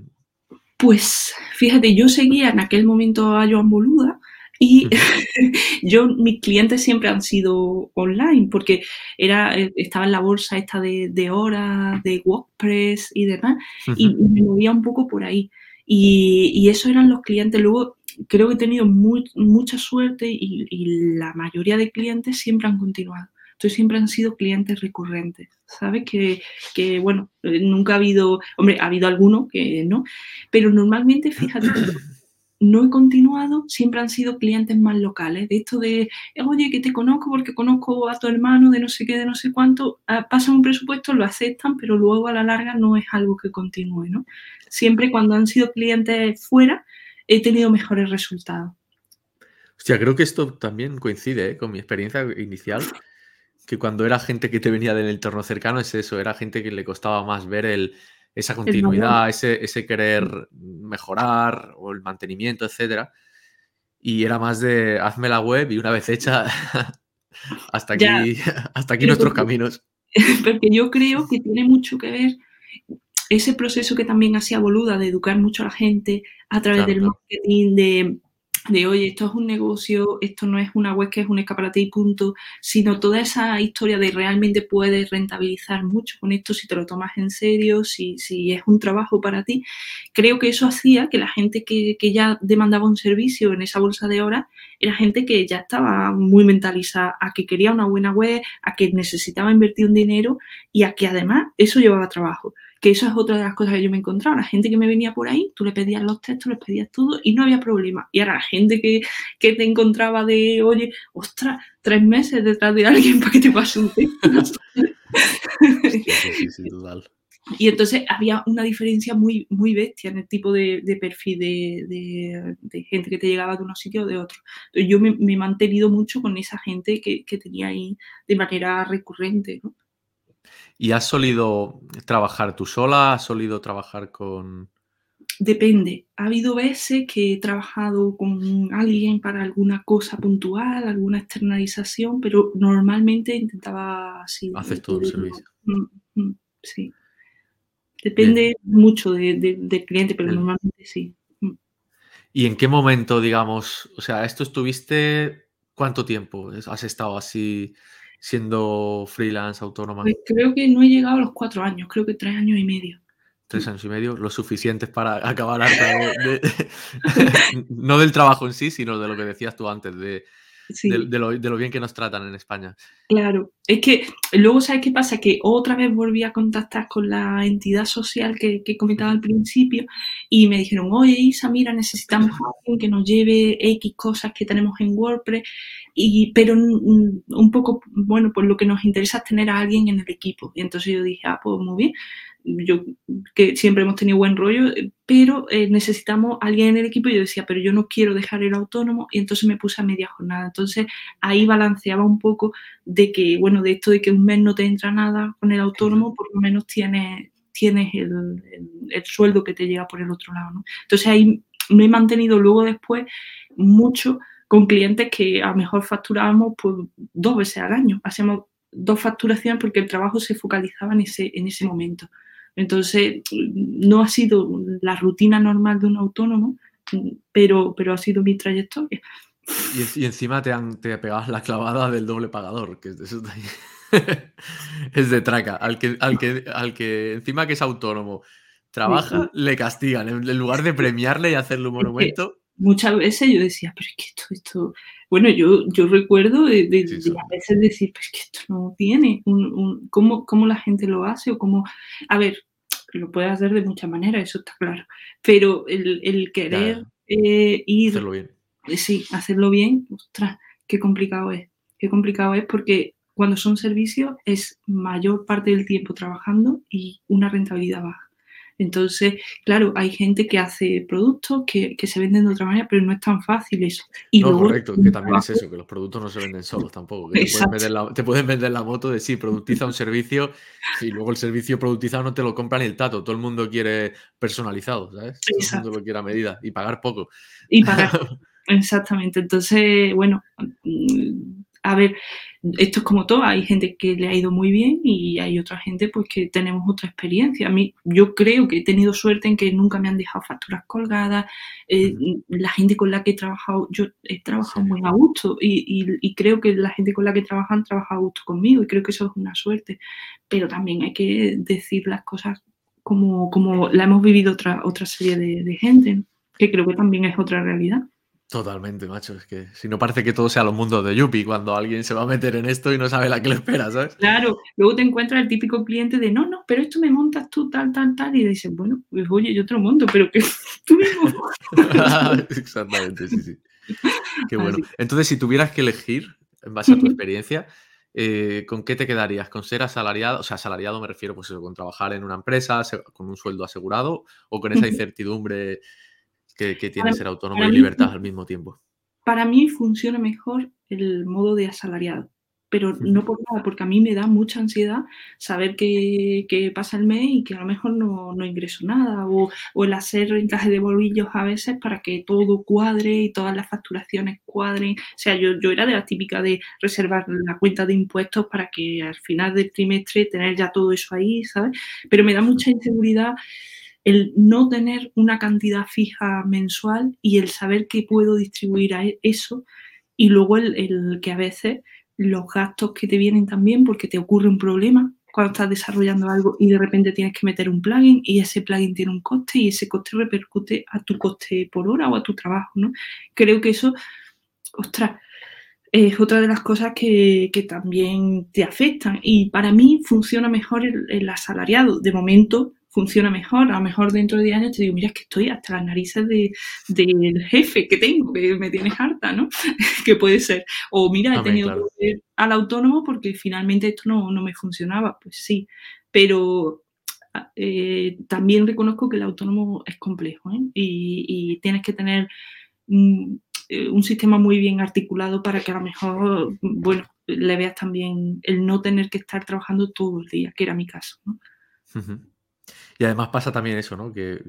Pues fíjate, yo seguía en aquel momento a Joan Boluda y yo, mis clientes siempre han sido online porque era, eh, estaba en la bolsa esta de, de horas, de WordPress y demás, y me movía un poco por ahí. Y, y esos eran los clientes. Luego creo que he tenido mucha suerte y, la mayoría de clientes siempre han continuado. Entonces siempre han sido clientes recurrentes, ¿sabes? Que, que, bueno, eh, nunca ha habido, hombre, ha habido alguno que no, pero normalmente, fíjate, no he continuado, siempre han sido clientes más locales, de esto de, oye, que te conozco porque conozco a tu hermano de no sé qué, de no sé cuánto, ah, pasan un presupuesto, lo aceptan, pero luego a la larga no es algo que continúe, ¿no? Siempre cuando han sido clientes fuera, he tenido mejores resultados. Hostia, creo que esto también coincide ¿eh? con mi experiencia inicial, que cuando era gente que te venía del entorno cercano es eso, era gente que le costaba más ver el, esa continuidad, ese, ese, querer mejorar o el mantenimiento, etcétera. Y era más de hazme la web y una vez hecha, hasta aquí, hasta aquí nuestros caminos. Porque yo creo que tiene mucho que ver ese proceso que también hacía Boluda de educar mucho a la gente a través del marketing, de, de, oye, esto es un negocio, esto no es una web que es un escaparate y punto, sino toda esa historia de realmente puedes rentabilizar mucho con esto si te lo tomas en serio, si, si es un trabajo para ti. Creo que eso hacía que la gente que, que ya demandaba un servicio en esa bolsa de horas era gente que ya estaba muy mentalizada a que quería una buena web, a que necesitaba invertir un dinero y a que además eso llevaba trabajo que eso es otra de las cosas que yo me encontraba. La gente que me venía por ahí, tú le pedías los textos, les pedías todo y no había problema. Y ahora la gente que, que te encontraba de, oye, ostras, tres meses detrás de alguien para que te pase un texto. sí, sí, total. Y entonces había una diferencia muy, muy bestia en el tipo de, de perfil de, de, de, gente que te llegaba de unos sitios o de otros. Yo me, me, he mantenido mucho con esa gente que, que tenía ahí de manera recurrente. ¿no? ¿Y has solido trabajar tú sola? ¿Has solido trabajar con...? Depende. Ha habido veces que he trabajado con alguien para alguna cosa puntual, alguna externalización, pero normalmente intentaba así. Haces todo el servicio. Mm, mm, sí. Depende mucho del cliente, pero normalmente sí. Mm. ¿Y en qué momento, digamos, o sea, esto estuviste ¿Cuánto tiempo has estado así siendo freelance, autónoma? Pues creo que no he llegado a los cuatro años, creo que tres años y medio. Tres años y medio, lo suficientes para acabar harta de, no del trabajo en sí, sino de lo que decías tú antes, de, de, lo, bien que nos tratan en España. Claro, es que luego, ¿sabes qué pasa? Que otra vez volví a contactar con la entidad social que, que comentaba al principio y me dijeron, oye Isa, mira, necesitamos a alguien que nos lleve X cosas que tenemos en WordPress, y, pero un poco, bueno, pues lo que nos interesa es tener a alguien en el equipo. Y entonces yo dije, ah, pues muy bien, yo que siempre hemos tenido buen rollo, pero eh, necesitamos alguien en el equipo y yo decía, pero yo no quiero dejar el autónomo y entonces me puse a media jornada. Entonces ahí balanceaba un poco de que, bueno, de esto de que un mes no te entra nada con el autónomo, por lo menos tienes, tienes el, el, sueldo que te llega por el otro lado. Entonces ahí me he mantenido luego después mucho con clientes que a lo mejor facturábamos pues, dos veces al año. Hacemos dos facturaciones porque el trabajo se focalizaba en ese, en ese momento. Entonces, no ha sido la rutina normal de un autónomo, pero, pero ha sido mi trayectoria. Y, encima te han te pegado la clavada del doble pagador, que es de, es de traca. Al que, al, que, al que encima que es autónomo trabaja, le castigan. En lugar de premiarle y hacerle un monumento. muchas veces yo decía, pero es que esto, esto, bueno, yo, yo recuerdo de, a veces decir, pues que esto no tiene, un, ¿cómo, ¿cómo, la gente lo hace o cómo, a ver, lo puede hacer de muchas maneras, eso está claro, pero el, el querer eh, ir... Hacerlo bien. Eh, sí, hacerlo bien, ostras, qué complicado es, qué complicado es porque cuando son servicios es mayor parte del tiempo trabajando y una rentabilidad baja. Entonces, claro, hay gente que hace productos que, se venden de otra manera, pero no es tan fácil eso. Y no, correcto, que también es eso, que los productos no se venden solos tampoco. te, pueden vender la, moto de sí, productiza un servicio y luego el servicio productizado no te lo compra ni el tato. Todo el mundo quiere personalizado, ¿sabes? Todo el mundo lo quiere a medida y pagar poco. Y pagar. Exactamente. Entonces, bueno, a ver, esto es como todo, hay gente que le ha ido muy bien y hay otra gente pues que tenemos otra experiencia. A mí, yo creo que he tenido suerte en que nunca me han dejado facturas colgadas, eh, la gente con la que he trabajado, yo he trabajado muy a gusto y, creo que la gente con la que trabajan han trabajado a gusto conmigo y creo que eso es una suerte, pero también hay que decir las cosas como, como la hemos vivido otra, otra serie de, gente, que creo que también es otra realidad. Totalmente, macho. Es que si no parece que todo sea los mundos de Yuppie cuando alguien se va a meter en esto y no sabe la que le espera, ¿sabes? Claro, luego te encuentras el típico cliente de no, no, pero esto me montas tú tal, tal, tal. Y dices, bueno, pues oye, yo te lo monto, pero que tú mismo. Exactamente, sí, sí. Qué bueno. Entonces, si tuvieras que elegir, en base a tu experiencia, eh, ¿con qué te quedarías? ¿Con ser asalariado? O sea, asalariado me refiero, pues con trabajar en una empresa, con un sueldo asegurado, o con esa incertidumbre que, tiene ser autónomo y libertad al mismo tiempo. Para mí funciona mejor el modo de asalariado, pero no por nada, porque a mí me da mucha ansiedad saber que, pasa el mes y que a lo mejor no, ingreso nada, o, el hacer encaje de bolillos a veces para que todo cuadre y todas las facturaciones cuadren. O sea, yo, yo era de la típica de reservar la cuenta de impuestos para que al final del trimestre tener ya todo eso ahí, ¿sabes? Pero me da mucha inseguridad el no tener una cantidad fija mensual y el saber que puedo distribuir a e-, eso y luego el, que a veces los gastos que te vienen también porque te ocurre un problema cuando estás desarrollando algo y de repente tienes que meter un plugin y ese plugin tiene un coste y ese coste repercute a tu coste por hora o a tu trabajo, ¿no? Creo que eso, ostras, es otra de las cosas que, también te afectan y para mí funciona mejor el asalariado. De momento funciona mejor. A lo mejor dentro de 10 años te digo, mira, es que estoy hasta las narices del jefe que tengo, que me tienes harta, ¿no? que puede ser. O mira, he tenido que ir al autónomo porque finalmente esto no, me funcionaba. Pues sí, pero eh, también reconozco que el autónomo es complejo ¿eh? y, tienes que tener un, eh, un, sistema muy bien articulado para que a lo mejor, bueno, le veas también el no tener que estar trabajando todo el día, que era mi caso. ¿no? Y además pasa también eso, ¿no? Que,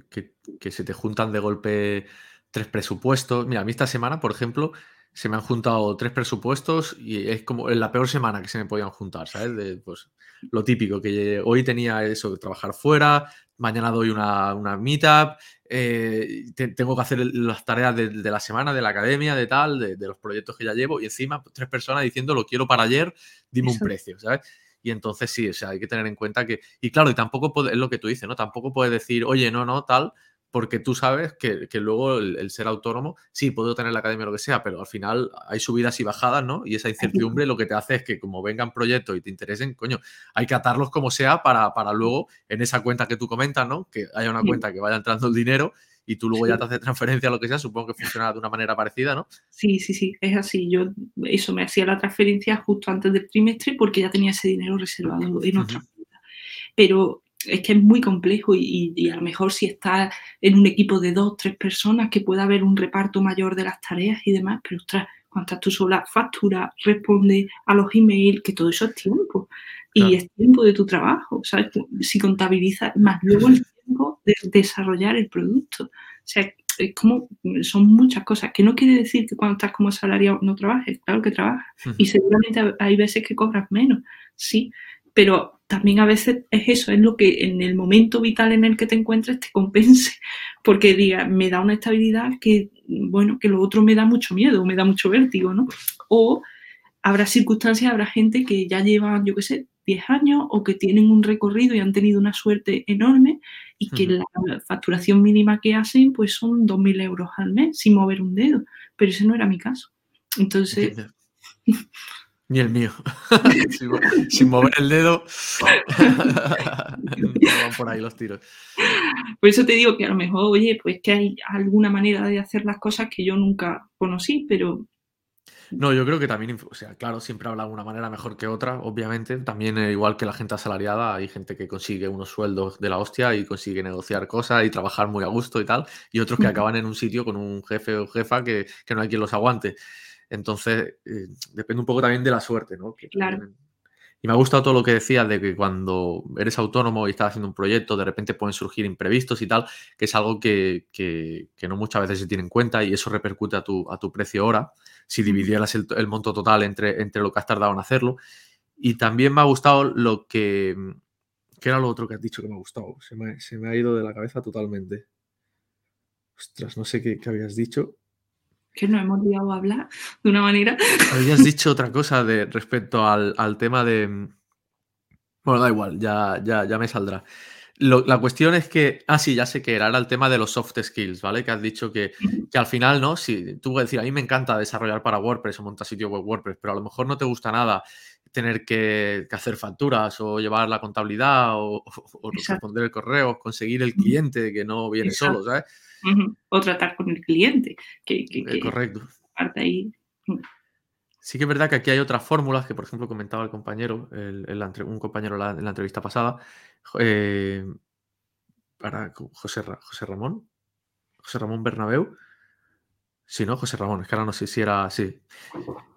se te juntan de golpe tres presupuestos. Mira, a mí esta semana, por ejemplo, se me han juntado tres presupuestos y es como en la peor semana que se me podían juntar, ¿sabes? pues lo típico, que hoy tenía eso de trabajar fuera, mañana doy una, una meetup, eh, tengo que hacer las tareas de, la semana, de la academia, de tal, de, los proyectos que ya llevo, y encima pues, tres personas diciendo lo quiero para ayer, dime un precio, ¿sabes? Y entonces sí, o sea, hay que tener en cuenta que, y claro, y tampoco es lo que tú dices, ¿no? Tampoco puedes decir, oye, no, no, tal, porque tú sabes que, luego el, ser autónomo, sí, puedo tener la academia o lo que sea, pero al final hay subidas y bajadas, ¿no? Y esa incertidumbre lo que te hace es que como vengan proyectos y te interesen, coño, hay que atarlos como sea para, para luego en esa cuenta que tú comentas, ¿no? Que haya una cuenta que vaya entrando el dinero y tú luego ya te haces transferencia o lo que sea, supongo que funciona de una manera parecida, ¿no? Sí, sí, sí, es así. Yo eso me hacía la transferencia justo antes del trimestre porque ya tenía ese dinero reservado en otra cuenta. Pero es que es muy complejo y, a lo mejor si estás en un equipo de dos, tres personas, que pueda haber un reparto mayor de las tareas y demás, pero ostras, cuando estás tú sola, factura, responde a los emails, que todo eso es tiempo. Y es tiempo de tu trabajo, ¿sabes? Si contabilizas más luego el de desarrollar el producto. O sea, es como, son muchas cosas, que no quiere decir que cuando estás como salariado no trabajes, claro que trabajas. Y seguramente hay veces que cobras menos, sí, pero también a veces es eso, es lo que en el momento vital en el que te encuentres te compense, porque diga, me da una estabilidad que, bueno, que lo otro me da mucho miedo, me da mucho vértigo, ¿no? O habrá circunstancias, habrá gente que ya lleva, yo qué sé, 10 años o que tienen un recorrido y han tenido una suerte enorme y que la facturación mínima que hacen pues son 2.000 euros al mes sin mover un dedo, pero ese no era mi caso. Entonces... Ni el mío. sin, mover el dedo, van por ahí los tiros. Por eso te digo que a lo mejor, oye, pues que hay alguna manera de hacer las cosas que yo nunca conocí, pero... No, yo creo que también, o sea, claro, siempre habrá una manera mejor que otra, obviamente. También, eh, igual que la gente asalariada, hay gente que consigue unos sueldos de la hostia y consigue negociar cosas y trabajar muy a gusto y tal, y otros que acaban en un sitio con un jefe o jefa que, que no hay quien los aguante. Entonces, eh, depende un poco también de la suerte, ¿no? claro. Y me ha gustado todo lo que decías de que cuando eres autónomo y estás haciendo un proyecto, de repente pueden surgir imprevistos y tal, que es algo que, no muchas veces se tiene en cuenta y eso repercute a tu, a tu precio hora, si dividieras el, monto total entre, entre lo que has tardado en hacerlo. Y también me ha gustado lo que... ¿Qué era lo otro que has dicho que me ha gustado? Se me, ha ido de la cabeza totalmente. Ostras, no sé qué, qué habías dicho que no hemos llegado a hablar de una manera. Habías dicho otra cosa de, respecto al, tema de. Bueno, da igual, ya, ya, ya me saldrá. la cuestión es que, ah, sí, ya sé que era, era el tema de los soft skills, ¿vale? Que has dicho que, que al final, ¿no? Si tú puedes decir, a mí me encanta desarrollar para WordPress o montar sitio web WordPress, pero a lo mejor no te gusta nada tener que, hacer facturas o llevar la contabilidad o, responder el correo, conseguir el cliente que no viene solo, ¿sabes? O tratar con el cliente. Que, eh, correcto. ahí. Sí que es verdad que aquí hay otras fórmulas que, por ejemplo, comentaba el compañero, un compañero en la entrevista pasada, eh, para José, José Ramón, José Ramón Bernabeu. Sí, ¿no? José Ramón, es que ahora no sé si era así.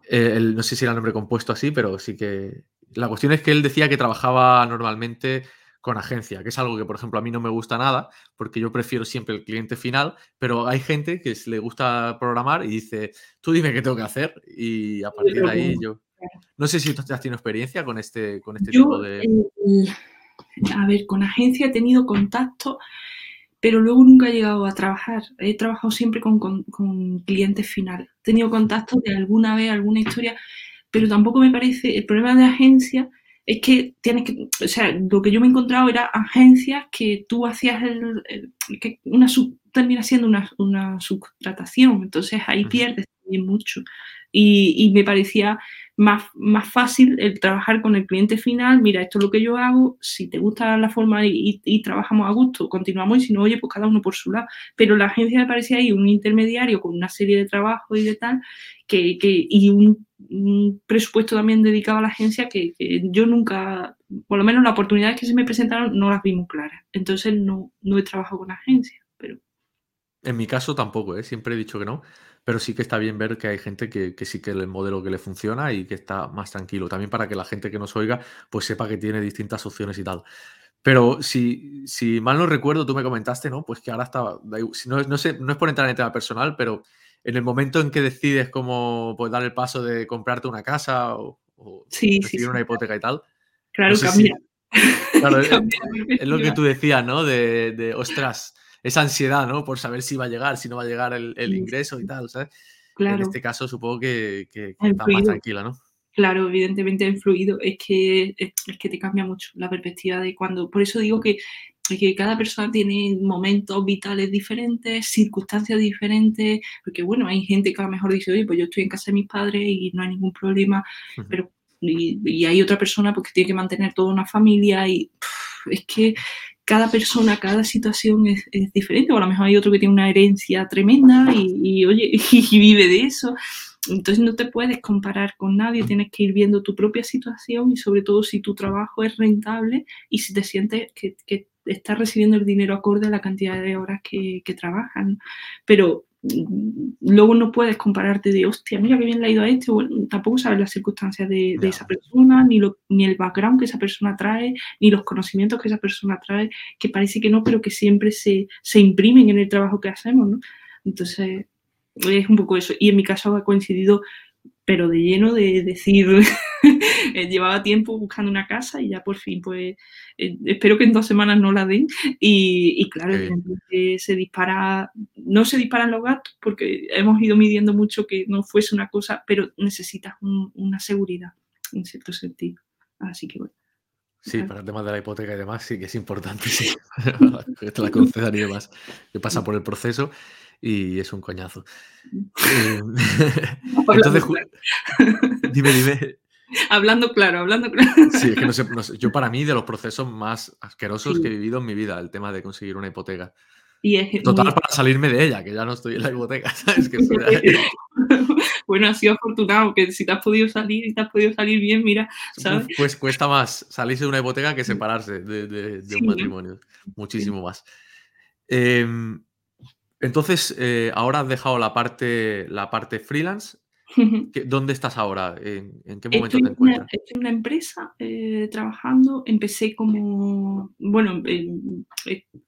Eh, no sé si era nombre compuesto así, pero sí que... La cuestión es que él decía que trabajaba normalmente con agencia, que es algo que, por ejemplo, a mí no me gusta nada, porque yo prefiero siempre el cliente final, pero hay gente que le gusta programar y dice, tú dime qué tengo que hacer y a partir de ahí yo... No sé si tú has tenido experiencia con este, con este tipo de... a ver, con agencia he tenido contacto, pero luego nunca he llegado a trabajar. He trabajado siempre con, con, con clientes finales. He tenido contacto de alguna vez, alguna historia, pero tampoco me parece... El problema de agencia es que tienes que, o sea, lo que yo me he encontrado era agencias que tú hacías el, que una termina siendo una, una, subtratación, entonces ahí pierdes también mucho. Y, y, me parecía más, más fácil el trabajar con el cliente final, mira, esto es lo que yo hago, si te gusta la forma y, y, trabajamos a gusto, continuamos y si no, oye, pues cada uno por su lado. Pero la agencia me parecía ahí un intermediario con una serie de trabajos y de tal, que, que y un un presupuesto también dedicado a la agencia que, yo nunca, por lo menos las oportunidades que se me presentaron no las vi muy claras. Entonces no, no he trabajado con agencia, pero... En mi caso tampoco, ¿eh? siempre he dicho que no, pero sí que está bien ver que hay gente que, sí que el modelo que le funciona y que está más tranquilo. También para que la gente que nos oiga pues sepa que tiene distintas opciones y tal. Pero si, si mal no recuerdo, tú me comentaste, ¿no? Pues que ahora está, no, no, sé, no es por entrar en el tema personal, pero en el momento en que decides cómo pues, dar el paso de comprarte una casa o, o sí, una hipoteca y tal. Claro, cambia. Claro, es, lo que tú decías, ¿no? De, de, ostras, esa ansiedad, ¿no? Por saber si va a llegar, si no va a llegar el, ingreso y tal, ¿sabes? Claro. En este caso supongo que, que, está más tranquila, ¿no? Claro, evidentemente ha influido. Es que, es, que te cambia mucho la perspectiva de cuando. Por eso digo que que cada persona tiene momentos vitales diferentes, circunstancias diferentes, porque bueno, hay gente que a lo mejor dice, oye, pues yo estoy en casa de mis padres y no hay ningún problema, pero y, hay otra persona porque tiene que mantener toda una familia y es que cada persona, cada situación es, diferente, o a lo mejor hay otro que tiene una herencia tremenda y, oye, y vive de eso. Entonces no te puedes comparar con nadie, tienes que ir viendo tu propia situación y sobre todo si tu trabajo es rentable y si te sientes que, que estás recibiendo el dinero acorde a la cantidad de horas que, que trabajan. Pero luego no puedes compararte de, hostia, mira qué bien le ha ido a este, bueno, tampoco sabes las circunstancias de, esa persona, ni, lo, ni el background que esa persona trae, ni los conocimientos que esa persona trae, que parece que no, pero que siempre se, se imprimen en el trabajo que hacemos, ¿no? Entonces, es un poco eso. Y en mi caso ha coincidido pero de lleno de decir, eh, llevaba tiempo buscando una casa y ya por fin, pues eh, espero que en dos semanas no la den. Y, claro, se dispara, no se disparan los gastos porque hemos ido midiendo mucho que no fuese una cosa, pero necesitas una seguridad en cierto sentido. Así que bueno. Sí, para el tema de la hipoteca y demás, sí que es importante, sí, que te la concedan y demás, que pasa por el proceso y es un coñazo. Eh, entonces, dime, dime. Hablando claro, hablando claro. Sí, es que no sé, yo para mí de los procesos más asquerosos que he vivido en mi vida, el tema de conseguir una hipoteca. Y es Total, para salirme de ella, que ya no estoy en la hipoteca, ¿sabes? Que bueno, has sido afortunado, que si te has podido salir y te has podido salir bien, mira, ¿sabes? Pues cuesta más salirse de una hipoteca que separarse de, un matrimonio, muchísimo más. Eh, entonces, eh, ahora has dejado la parte, la parte freelance. ¿Dónde estás ahora? ¿En, qué momento te encuentras? estoy en una empresa eh, trabajando. Empecé como, bueno, eh,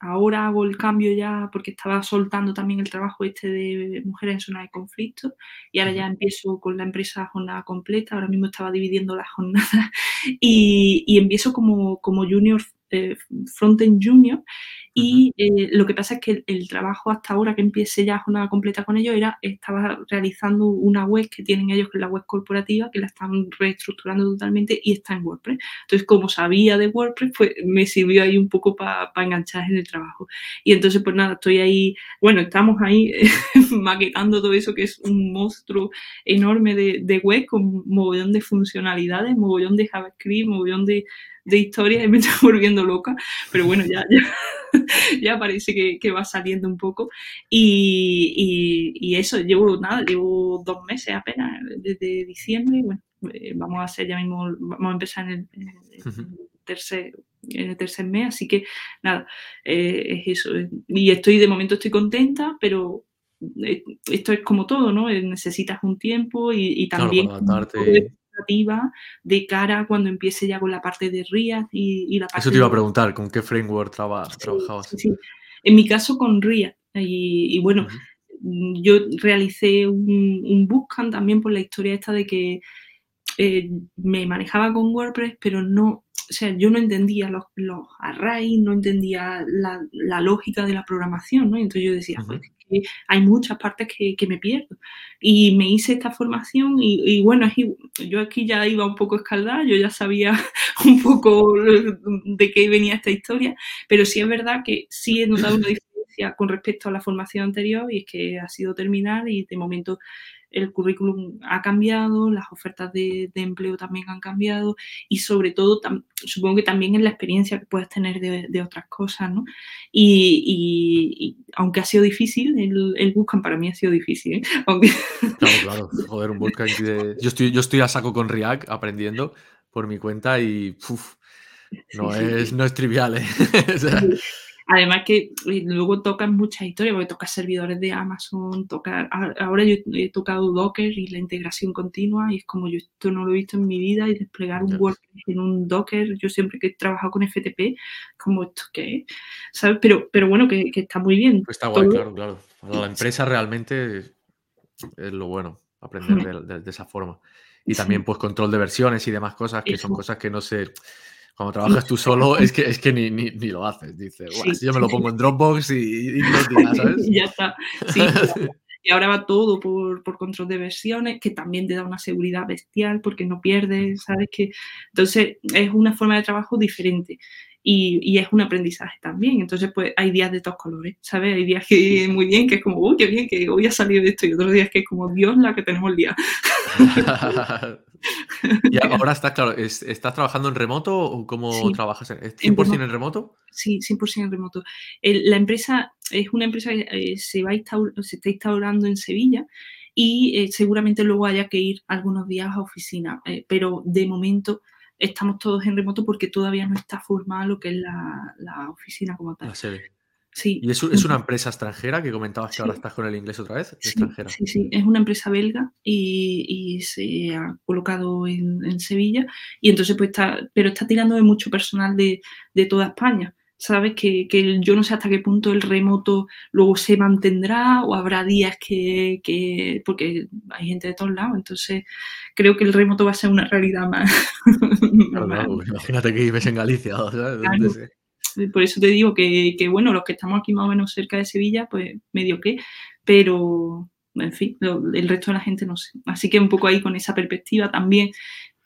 ahora hago el cambio ya porque estaba soltando también el trabajo este de mujeres en zona de conflicto y ahora ya empiezo con la empresa jornada completa. Ahora mismo estaba dividiendo la jornada y, y empiezo como, como junior, frontend junior y eh, lo que pasa es que el, trabajo hasta ahora que empiece ya jornada completa con ellos era, estaba realizando una web que tienen ellos, que es la web corporativa, que la están reestructurando totalmente y está en WordPress. Entonces, como sabía de WordPress, pues me sirvió ahí un poco para enganchar en el trabajo. Y entonces, pues nada, estoy ahí, bueno, estamos ahí maquetando todo eso que es un monstruo enorme de, de web con mogollón de funcionalidades, mogollón de JavaScript, mogollón de de historia y me estoy volviendo loca, pero bueno, ya, ya, parece que, va saliendo un poco. Y, eso, llevo nada, llevo dos meses apenas, desde diciembre, bueno, eh, vamos a hacer ya mismo, vamos a empezar en el, tercer en el tercer mes, así que nada, eh, es eso. Y estoy, de momento estoy contenta, pero eh, esto es como todo, ¿no? Necesitas un tiempo y, también de cara cuando empiece ya con la parte de RIA y, la parte Eso te iba a preguntar, ¿con qué framework trabajabas? En mi caso con RIA. Y, bueno, yo realicé un, un bootcamp también por la historia esta de que eh, me manejaba con WordPress, pero no, o sea, yo no entendía los, los arrays, no entendía la, la, lógica de la programación, ¿no? Y entonces yo decía, pues hay muchas partes que, que, me pierdo. Y me hice esta formación y, bueno, yo aquí ya iba un poco escaldada, yo ya sabía un poco de qué venía esta historia, pero sí es verdad que sí he notado una diferencia con respecto a la formación anterior y es que ha sido terminar y de momento el currículum ha cambiado, las ofertas de, empleo también han cambiado y sobre todo supongo que también es la experiencia que puedes tener de, otras cosas, ¿no? Y, aunque ha sido difícil, el, el Bootcamp para mí ha sido difícil, ¿eh? Claro, claro, joder, un Bootcamp de... Yo estoy, yo estoy a saco con React aprendiendo por mi cuenta y... no, Es, no es trivial, ¿eh? Además que luego tocan muchas historias, porque tocas servidores de Amazon, toca, ahora yo he tocado Docker y la integración continua y es como yo esto no lo he visto en mi vida y desplegar un WordPress en un Docker, yo siempre que he trabajado con FTP, como esto que, ¿sabes? Pero, pero bueno, que, está muy bien. Pues está guay, claro, claro. Para la empresa realmente es lo bueno, aprender de, esa forma. Y también pues control de versiones y demás cosas, que son cosas que no se Cuando trabajas tú solo es que, es que ni, ni, ni lo haces. Dices, si yo me lo pongo en Dropbox y, y ¿sabes? y ya está. Sí, y ahora va todo por, por, control de versiones, que también te da una seguridad bestial porque no pierdes, ¿sabes? que Entonces es una forma de trabajo diferente. Y, y, es un aprendizaje también. Entonces, pues hay días de todos colores, ¿sabes? Hay días que muy bien, que es como, uy, qué bien, que hoy ha salido esto, y otros días que es como, Dios, la que tenemos el día. y ahora está claro, ¿estás trabajando en remoto o cómo sí, trabajas? ¿Es 100% en, en remoto? Sí, 100% en remoto. El, la empresa es una empresa que eh, se, va se está instaurando en Sevilla y eh, seguramente luego haya que ir algunos días a oficina, eh, pero de momento estamos todos en remoto porque todavía no está formada lo que es la, la oficina como tal. La sede. Sí. ¿Y es, es, una empresa extranjera que comentabas que sí. ahora estás con el inglés otra vez? Sí, extranjera. sí, sí, es una empresa belga y, y se ha colocado en, en, Sevilla y entonces pues está, pero está tirando de mucho personal de, de toda España. ¿Sabes? Que, que, yo no sé hasta qué punto el remoto luego se mantendrá o habrá días que, que, porque hay gente de todos lados, entonces creo que el remoto va a ser una realidad más. Claro, imagínate que vives en Galicia, ¿sabes? Claro. Por eso te digo que, que, bueno, los que estamos aquí más o menos cerca de Sevilla, pues medio que, pero en fin, lo, el resto de la gente no sé. Así que un poco ahí con esa perspectiva también,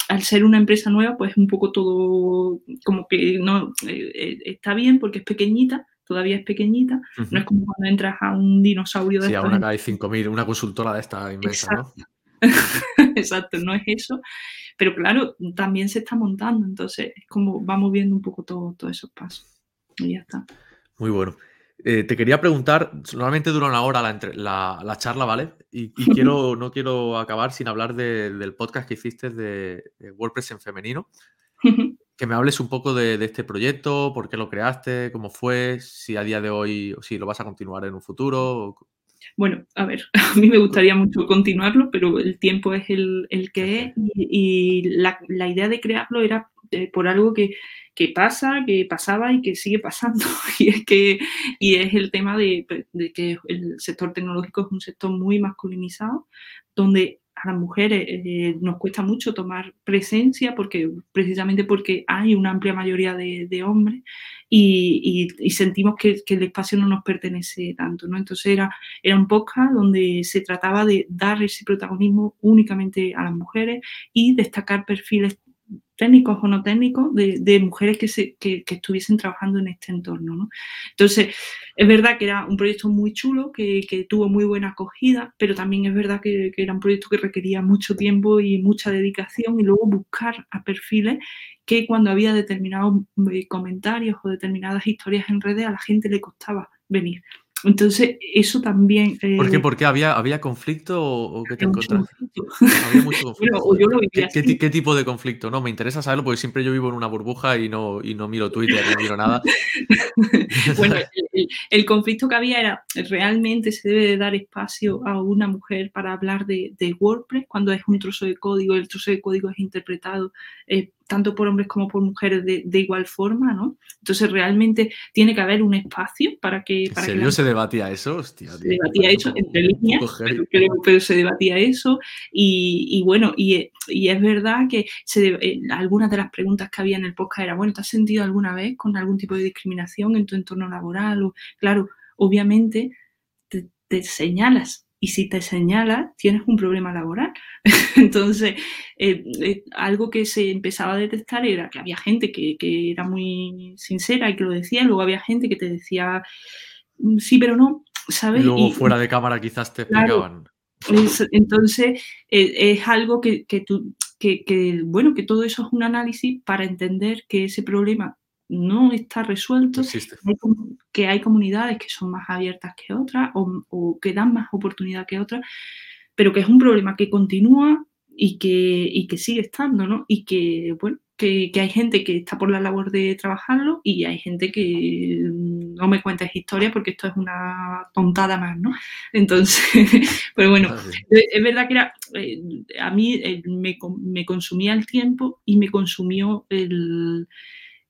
al ser una empresa nueva, pues un poco todo como que no eh, está bien porque es pequeñita, todavía es pequeñita, uh -huh. no es como cuando entras a un dinosaurio de Sí, ahora acá hay 5.000, una consultora de esta inmensa, Exacto. ¿no? Exacto, no es eso. Pero claro, también se está montando, entonces es como vamos viendo un poco todos todo esos pasos. Y ya está. Muy bueno. Eh, te quería preguntar, normalmente dura una hora la, la, la charla, ¿vale? Y, y quiero, no quiero acabar sin hablar de, del podcast que hiciste de, de WordPress en femenino. que me hables un poco de, de, este proyecto, por qué lo creaste, cómo fue, si a día de hoy, o si lo vas a continuar en un futuro. Bueno, a ver, a mí me gustaría mucho continuarlo, pero el tiempo es el, el que es y, y la, la, idea de crearlo era eh, por algo que, pasa, que pasaba y que sigue pasando. Y es, que, y es el tema de, que el sector tecnológico es un sector muy masculinizado, donde a las mujeres eh, nos cuesta mucho tomar presencia porque precisamente porque hay una amplia mayoría de, hombres y, sentimos que, que, el espacio no nos pertenece tanto, ¿no? Entonces era, era un podcast donde se trataba de dar ese protagonismo únicamente a las mujeres y destacar perfiles técnicos o no técnicos de, mujeres que, se, que, estuviesen trabajando en este entorno. ¿no? Entonces, es verdad que era un proyecto muy chulo, que, que tuvo muy buena acogida, pero también es verdad que, que, era un proyecto que requería mucho tiempo y mucha dedicación y luego buscar a perfiles que cuando había determinados eh, comentarios o determinadas historias en redes a la gente le costaba venir. Entonces, eso también... Eh, ¿Por qué? ¿Por qué? ¿Había, había conflicto o, o qué te encontraste? Había mucho conflicto. Yo lo ¿Qué, ¿Qué, ¿Qué, tipo de conflicto? No, me interesa saberlo porque siempre yo vivo en una burbuja y no, y no miro Twitter, no miro nada. bueno, el, el, el, conflicto que había era, ¿realmente se debe de dar espacio a una mujer para hablar de, de WordPress cuando es un trozo de código, el trozo de código es interpretado eh, tanto por hombres como por mujeres de, de, igual forma, ¿no? Entonces realmente tiene que haber un espacio para que... Para ¿En serio que se debatía eso? Hostia, se debatía eso entre líneas, pero, pero, pero, se debatía eso y, y bueno, y, y, es verdad que se, eh, algunas de las preguntas que había en el podcast era, bueno, ¿te has sentido alguna vez con algún tipo de discriminación en tu entorno laboral? O, claro, obviamente te, te señalas y si te señala, tienes un problema laboral. Entonces, eh, eh, algo que se empezaba a detectar era que había gente que, que, era muy sincera y que lo decía, luego había gente que te decía mm, sí, pero no, ¿sabes? Y luego y, fuera de cámara quizás te explicaban. Claro, es, entonces, eh, es algo que, que tú, que, que, bueno, que todo eso es un análisis para entender que ese problema no está resuelto, que hay comunidades que son más abiertas que otras o, o, que dan más oportunidad que otras, pero que es un problema que continúa y que, y que sigue estando, ¿no? Y que, bueno, que, que, hay gente que está por la labor de trabajarlo y hay gente que no me cuentes historias porque esto es una tontada más, ¿no? Entonces, pero bueno, ah, sí. es verdad que era, eh, a mí eh, me, me consumía el tiempo y me consumió el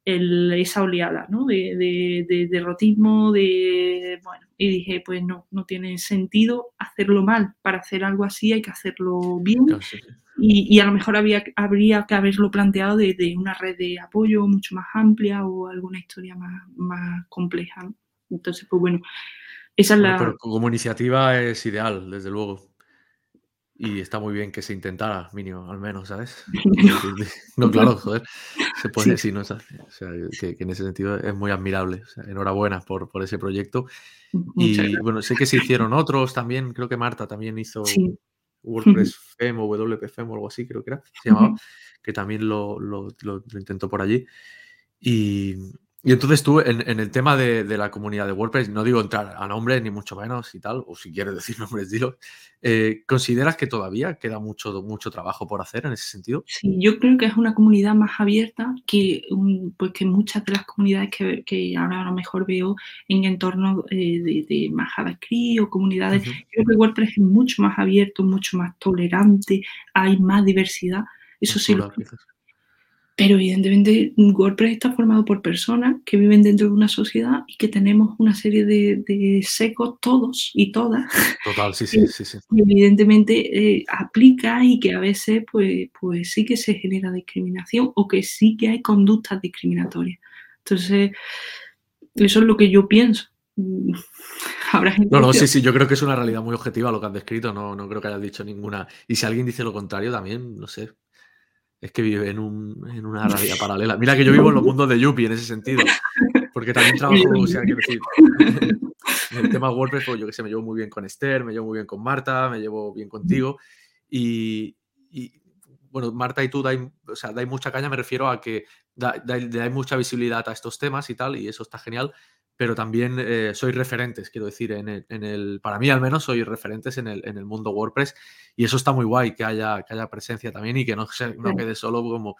esa oleada ¿no? de, de, de, derrotismo, de, bueno, y dije, pues no, no tiene sentido hacerlo mal. Para hacer algo así hay que hacerlo bien. Y, y, a lo mejor había, habría que haberlo planteado desde de una red de apoyo mucho más amplia o alguna historia más, más compleja. Entonces, pues bueno, esa es la... Pero como iniciativa es ideal, desde luego. Y está muy bien que se intentara, mínimo, al menos, ¿sabes? No, claro, joder, se puede decir, ¿no? O sea, que, en ese sentido es muy admirable. O sea, enhorabuena por, por ese proyecto. y bueno, sé que se hicieron otros también, creo que Marta también hizo WordPress FEM o WPFEM o algo así, creo que era, se llamaba, que también lo, lo, lo intentó por allí. Y, y entonces tú, en, el tema de, la comunidad de WordPress, no digo entrar a nombres ni mucho menos y tal, o si quieres decir nombres, dilo. Eh, ¿Consideras que todavía queda mucho, mucho trabajo por hacer en ese sentido? Sí, yo creo que es una comunidad más abierta que, pues que muchas de las comunidades que, ahora a lo mejor veo en entornos eh, de, de más JavaScript o comunidades. Creo que WordPress es mucho más abierto, mucho más tolerante, hay más diversidad. Eso sí, lo, pero evidentemente WordPress está formado por personas que viven dentro de una sociedad y que tenemos una serie de, secos todos y todas. Total, sí, sí, sí. sí. evidentemente eh, aplica y que a veces pues, pues sí que se genera discriminación o que sí que hay conductas discriminatorias. Entonces, eso es lo que yo pienso. no, no, sí, sí, yo creo que es una realidad muy objetiva lo que has descrito, no, no creo que hayas dicho ninguna. Y si alguien dice lo contrario, también, no sé, es que vive en, una realidad paralela. Mira que yo vivo en los mundos de Yuppie en ese sentido, porque también trabajo, o sea, quiero decir, en el tema WordPress, pues yo que sé, me llevo muy bien con Esther, me llevo muy bien con Marta, me llevo bien contigo, y, bueno, Marta y tú dais, o sea, dais mucha caña, me refiero a que dais mucha visibilidad a estos temas y tal, y eso está genial, pero también eh, sois referentes, quiero decir, en el, para mí al menos sois referentes en el, en el, mundo WordPress y eso está muy guay, que haya, que haya presencia también y que no, se, no quede solo como,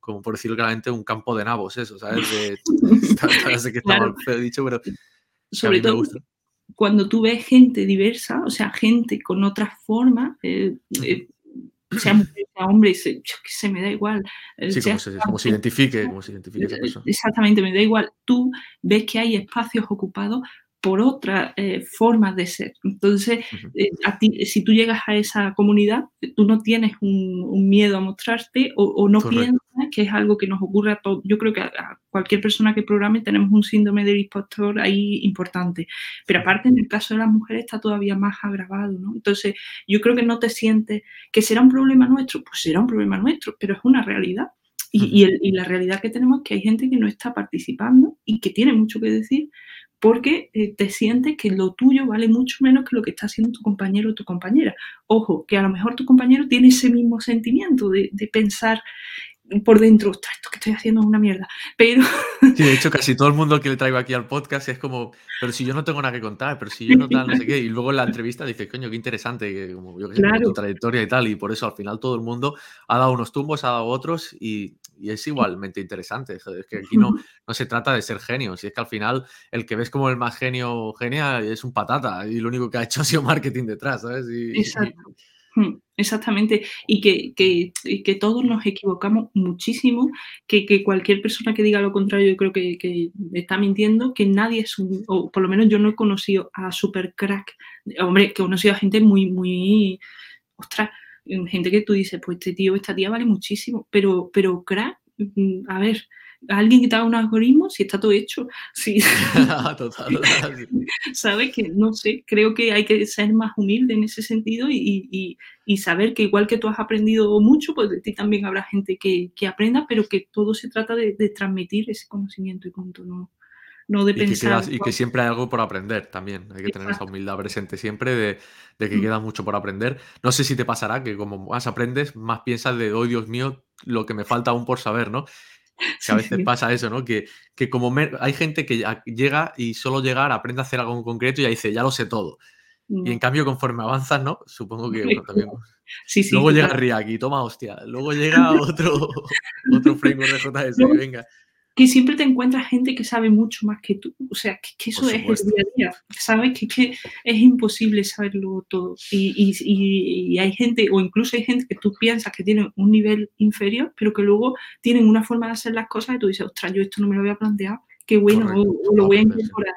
como, por decirlo claramente, un campo de nabos, eso, ¿sabes? De, que está mal dicho, pero sobre todo cuando tú ves gente diversa, o sea, gente con otra forma, eh, eh, sea mujer, sea hombre, se, yo sé, me da igual. Sí, como, se, como, se, identifique, como se identifique esa persona. Exactamente, me da igual. Tú ves que hay espacios ocupados por otras eh, formas de ser. Entonces, eh, a ti, si tú llegas a esa comunidad, tú no tienes un, miedo a mostrarte o, no piensas que es algo que nos ocurre a todos. Yo creo que a, cualquier persona que programe tenemos un síndrome del impostor ahí importante. Pero aparte, en el caso de las mujeres está todavía más agravado, ¿no? Entonces, yo creo que no te sientes que será un problema nuestro, pues será un problema nuestro, pero es una realidad. Y, y la realidad que tenemos es que hay gente que no está participando y que tiene mucho que decir porque eh, te sientes que lo tuyo vale mucho menos que lo que está haciendo tu compañero o tu compañera. Ojo, que a lo mejor tu compañero tiene ese mismo sentimiento de, pensar por dentro, esto que estoy haciendo es una mierda. Pero. Sí, de hecho, casi todo el mundo que le traigo aquí al podcast es como, pero si yo no tengo nada que contar, pero si yo no tal, no sé qué. Y luego en la entrevista dice, coño, qué interesante, que como yo que sé, tu trayectoria y tal. Y por eso al final todo el mundo ha dado unos tumbos, ha dado otros y, y es igualmente interesante. Es que aquí no, no se trata de ser genio, si es que al final el que ves como el más genio genia es un patata y lo único que ha hecho ha sido marketing detrás, ¿sabes? Exacto. Hmm, exactamente, y que, que, que, todos nos equivocamos muchísimo, que, que, cualquier persona que diga lo contrario yo creo que, que, está mintiendo, que nadie es un, o por lo menos yo no he conocido a super crack, hombre, que he conocido a gente muy, muy, ostras, gente que tú dices, pues este tío, esta tía vale muchísimo, pero, pero crack, mm, a ver, alguien que te haga un algoritmo si está todo hecho. Sí. Total, ¿Sabes? Que no sé, creo que hay que ser más humilde en ese sentido y, y, saber que igual que tú has aprendido mucho, pues de ti también habrá gente que, que aprenda, pero que todo se trata de, de transmitir ese conocimiento y punto, ¿no? No de pensar. y que siempre hay algo por aprender también. Hay que tener esa humildad presente siempre de, que mm. queda mucho por aprender. No sé si te pasará que como más aprendes, más piensas de, oh Dios mío, lo que me falta aún por saber, ¿no? Que a veces pasa eso, ¿no? Que, que como hay gente que llega y solo llegar aprende a hacer algo en concreto y ya dice, ya lo sé todo. Y en cambio, conforme avanzas, ¿no? Supongo que también. Sí, sí, luego llega React y toma hostia. Luego llega otro, otro framework de JS, venga. Que siempre te encuentras gente que sabe mucho más que tú. O sea, que, eso es el día a día. Sabes que, que es imposible saberlo todo. Y, y, y, hay gente, o incluso hay gente que tú piensas que tiene un nivel inferior, pero que luego tienen una forma de hacer las cosas y tú dices, ostras, yo esto no me lo había planteado. Qué bueno, o, lo voy a incorporar.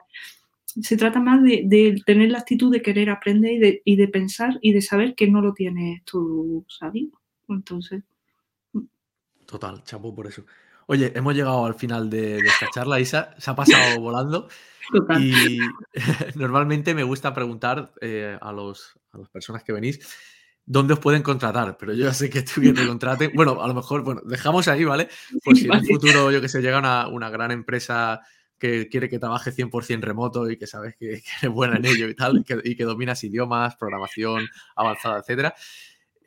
Se trata más de, de, tener la actitud de querer aprender y de, y de pensar y de saber que no lo tienes todo sabido. Entonces. Total, chapo por eso. Oye, hemos llegado al final de, esta charla, Isa. Se ha pasado volando. Y normalmente me gusta preguntar eh, a, los, a las personas que venís dónde os pueden contratar, pero yo ya sé que tú que te contraten. Bueno, a lo mejor, bueno, dejamos ahí, ¿vale? Pues si en un futuro, yo que sé, llega una, una gran empresa que quiere que trabaje 100% remoto y que sabes que, que, eres buena en ello y tal, y que, y que dominas idiomas, programación avanzada, etcétera.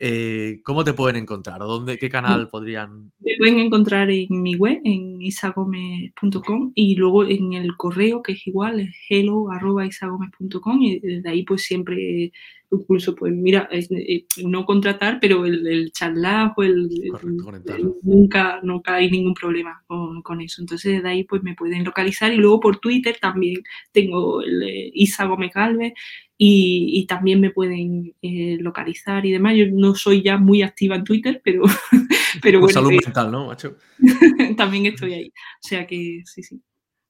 Eh, ¿Cómo te pueden encontrar? ¿O dónde, qué canal podrían...? Me pueden encontrar en mi web, en isagome.com y luego en el correo, que es igual, es hello.isagome.com y desde ahí pues siempre, incluso pues mira, eh, no contratar, pero el, el o el, Correcto, el, nunca, nunca hay ningún problema con, con, eso. Entonces desde ahí pues me pueden localizar y luego por Twitter también tengo el eh, Isagome Calve y, y, también me pueden eh, localizar y demás. Yo no soy ya muy activa en Twitter, pero, pero bueno. Salud eh, mental, ¿no, macho? también estoy ahí. O sea que sí, sí.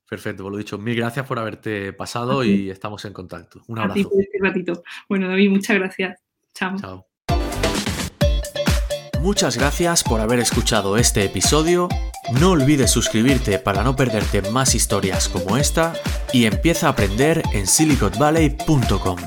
Perfecto, por lo dicho, mil gracias por haberte pasado y estamos en contacto. Un abrazo. A ti por este ratito. Bueno, David, muchas gracias. Chao. Chao. Muchas gracias por haber escuchado este episodio. No olvides suscribirte para no perderte más historias como esta y empieza a aprender en siliconvalley.com.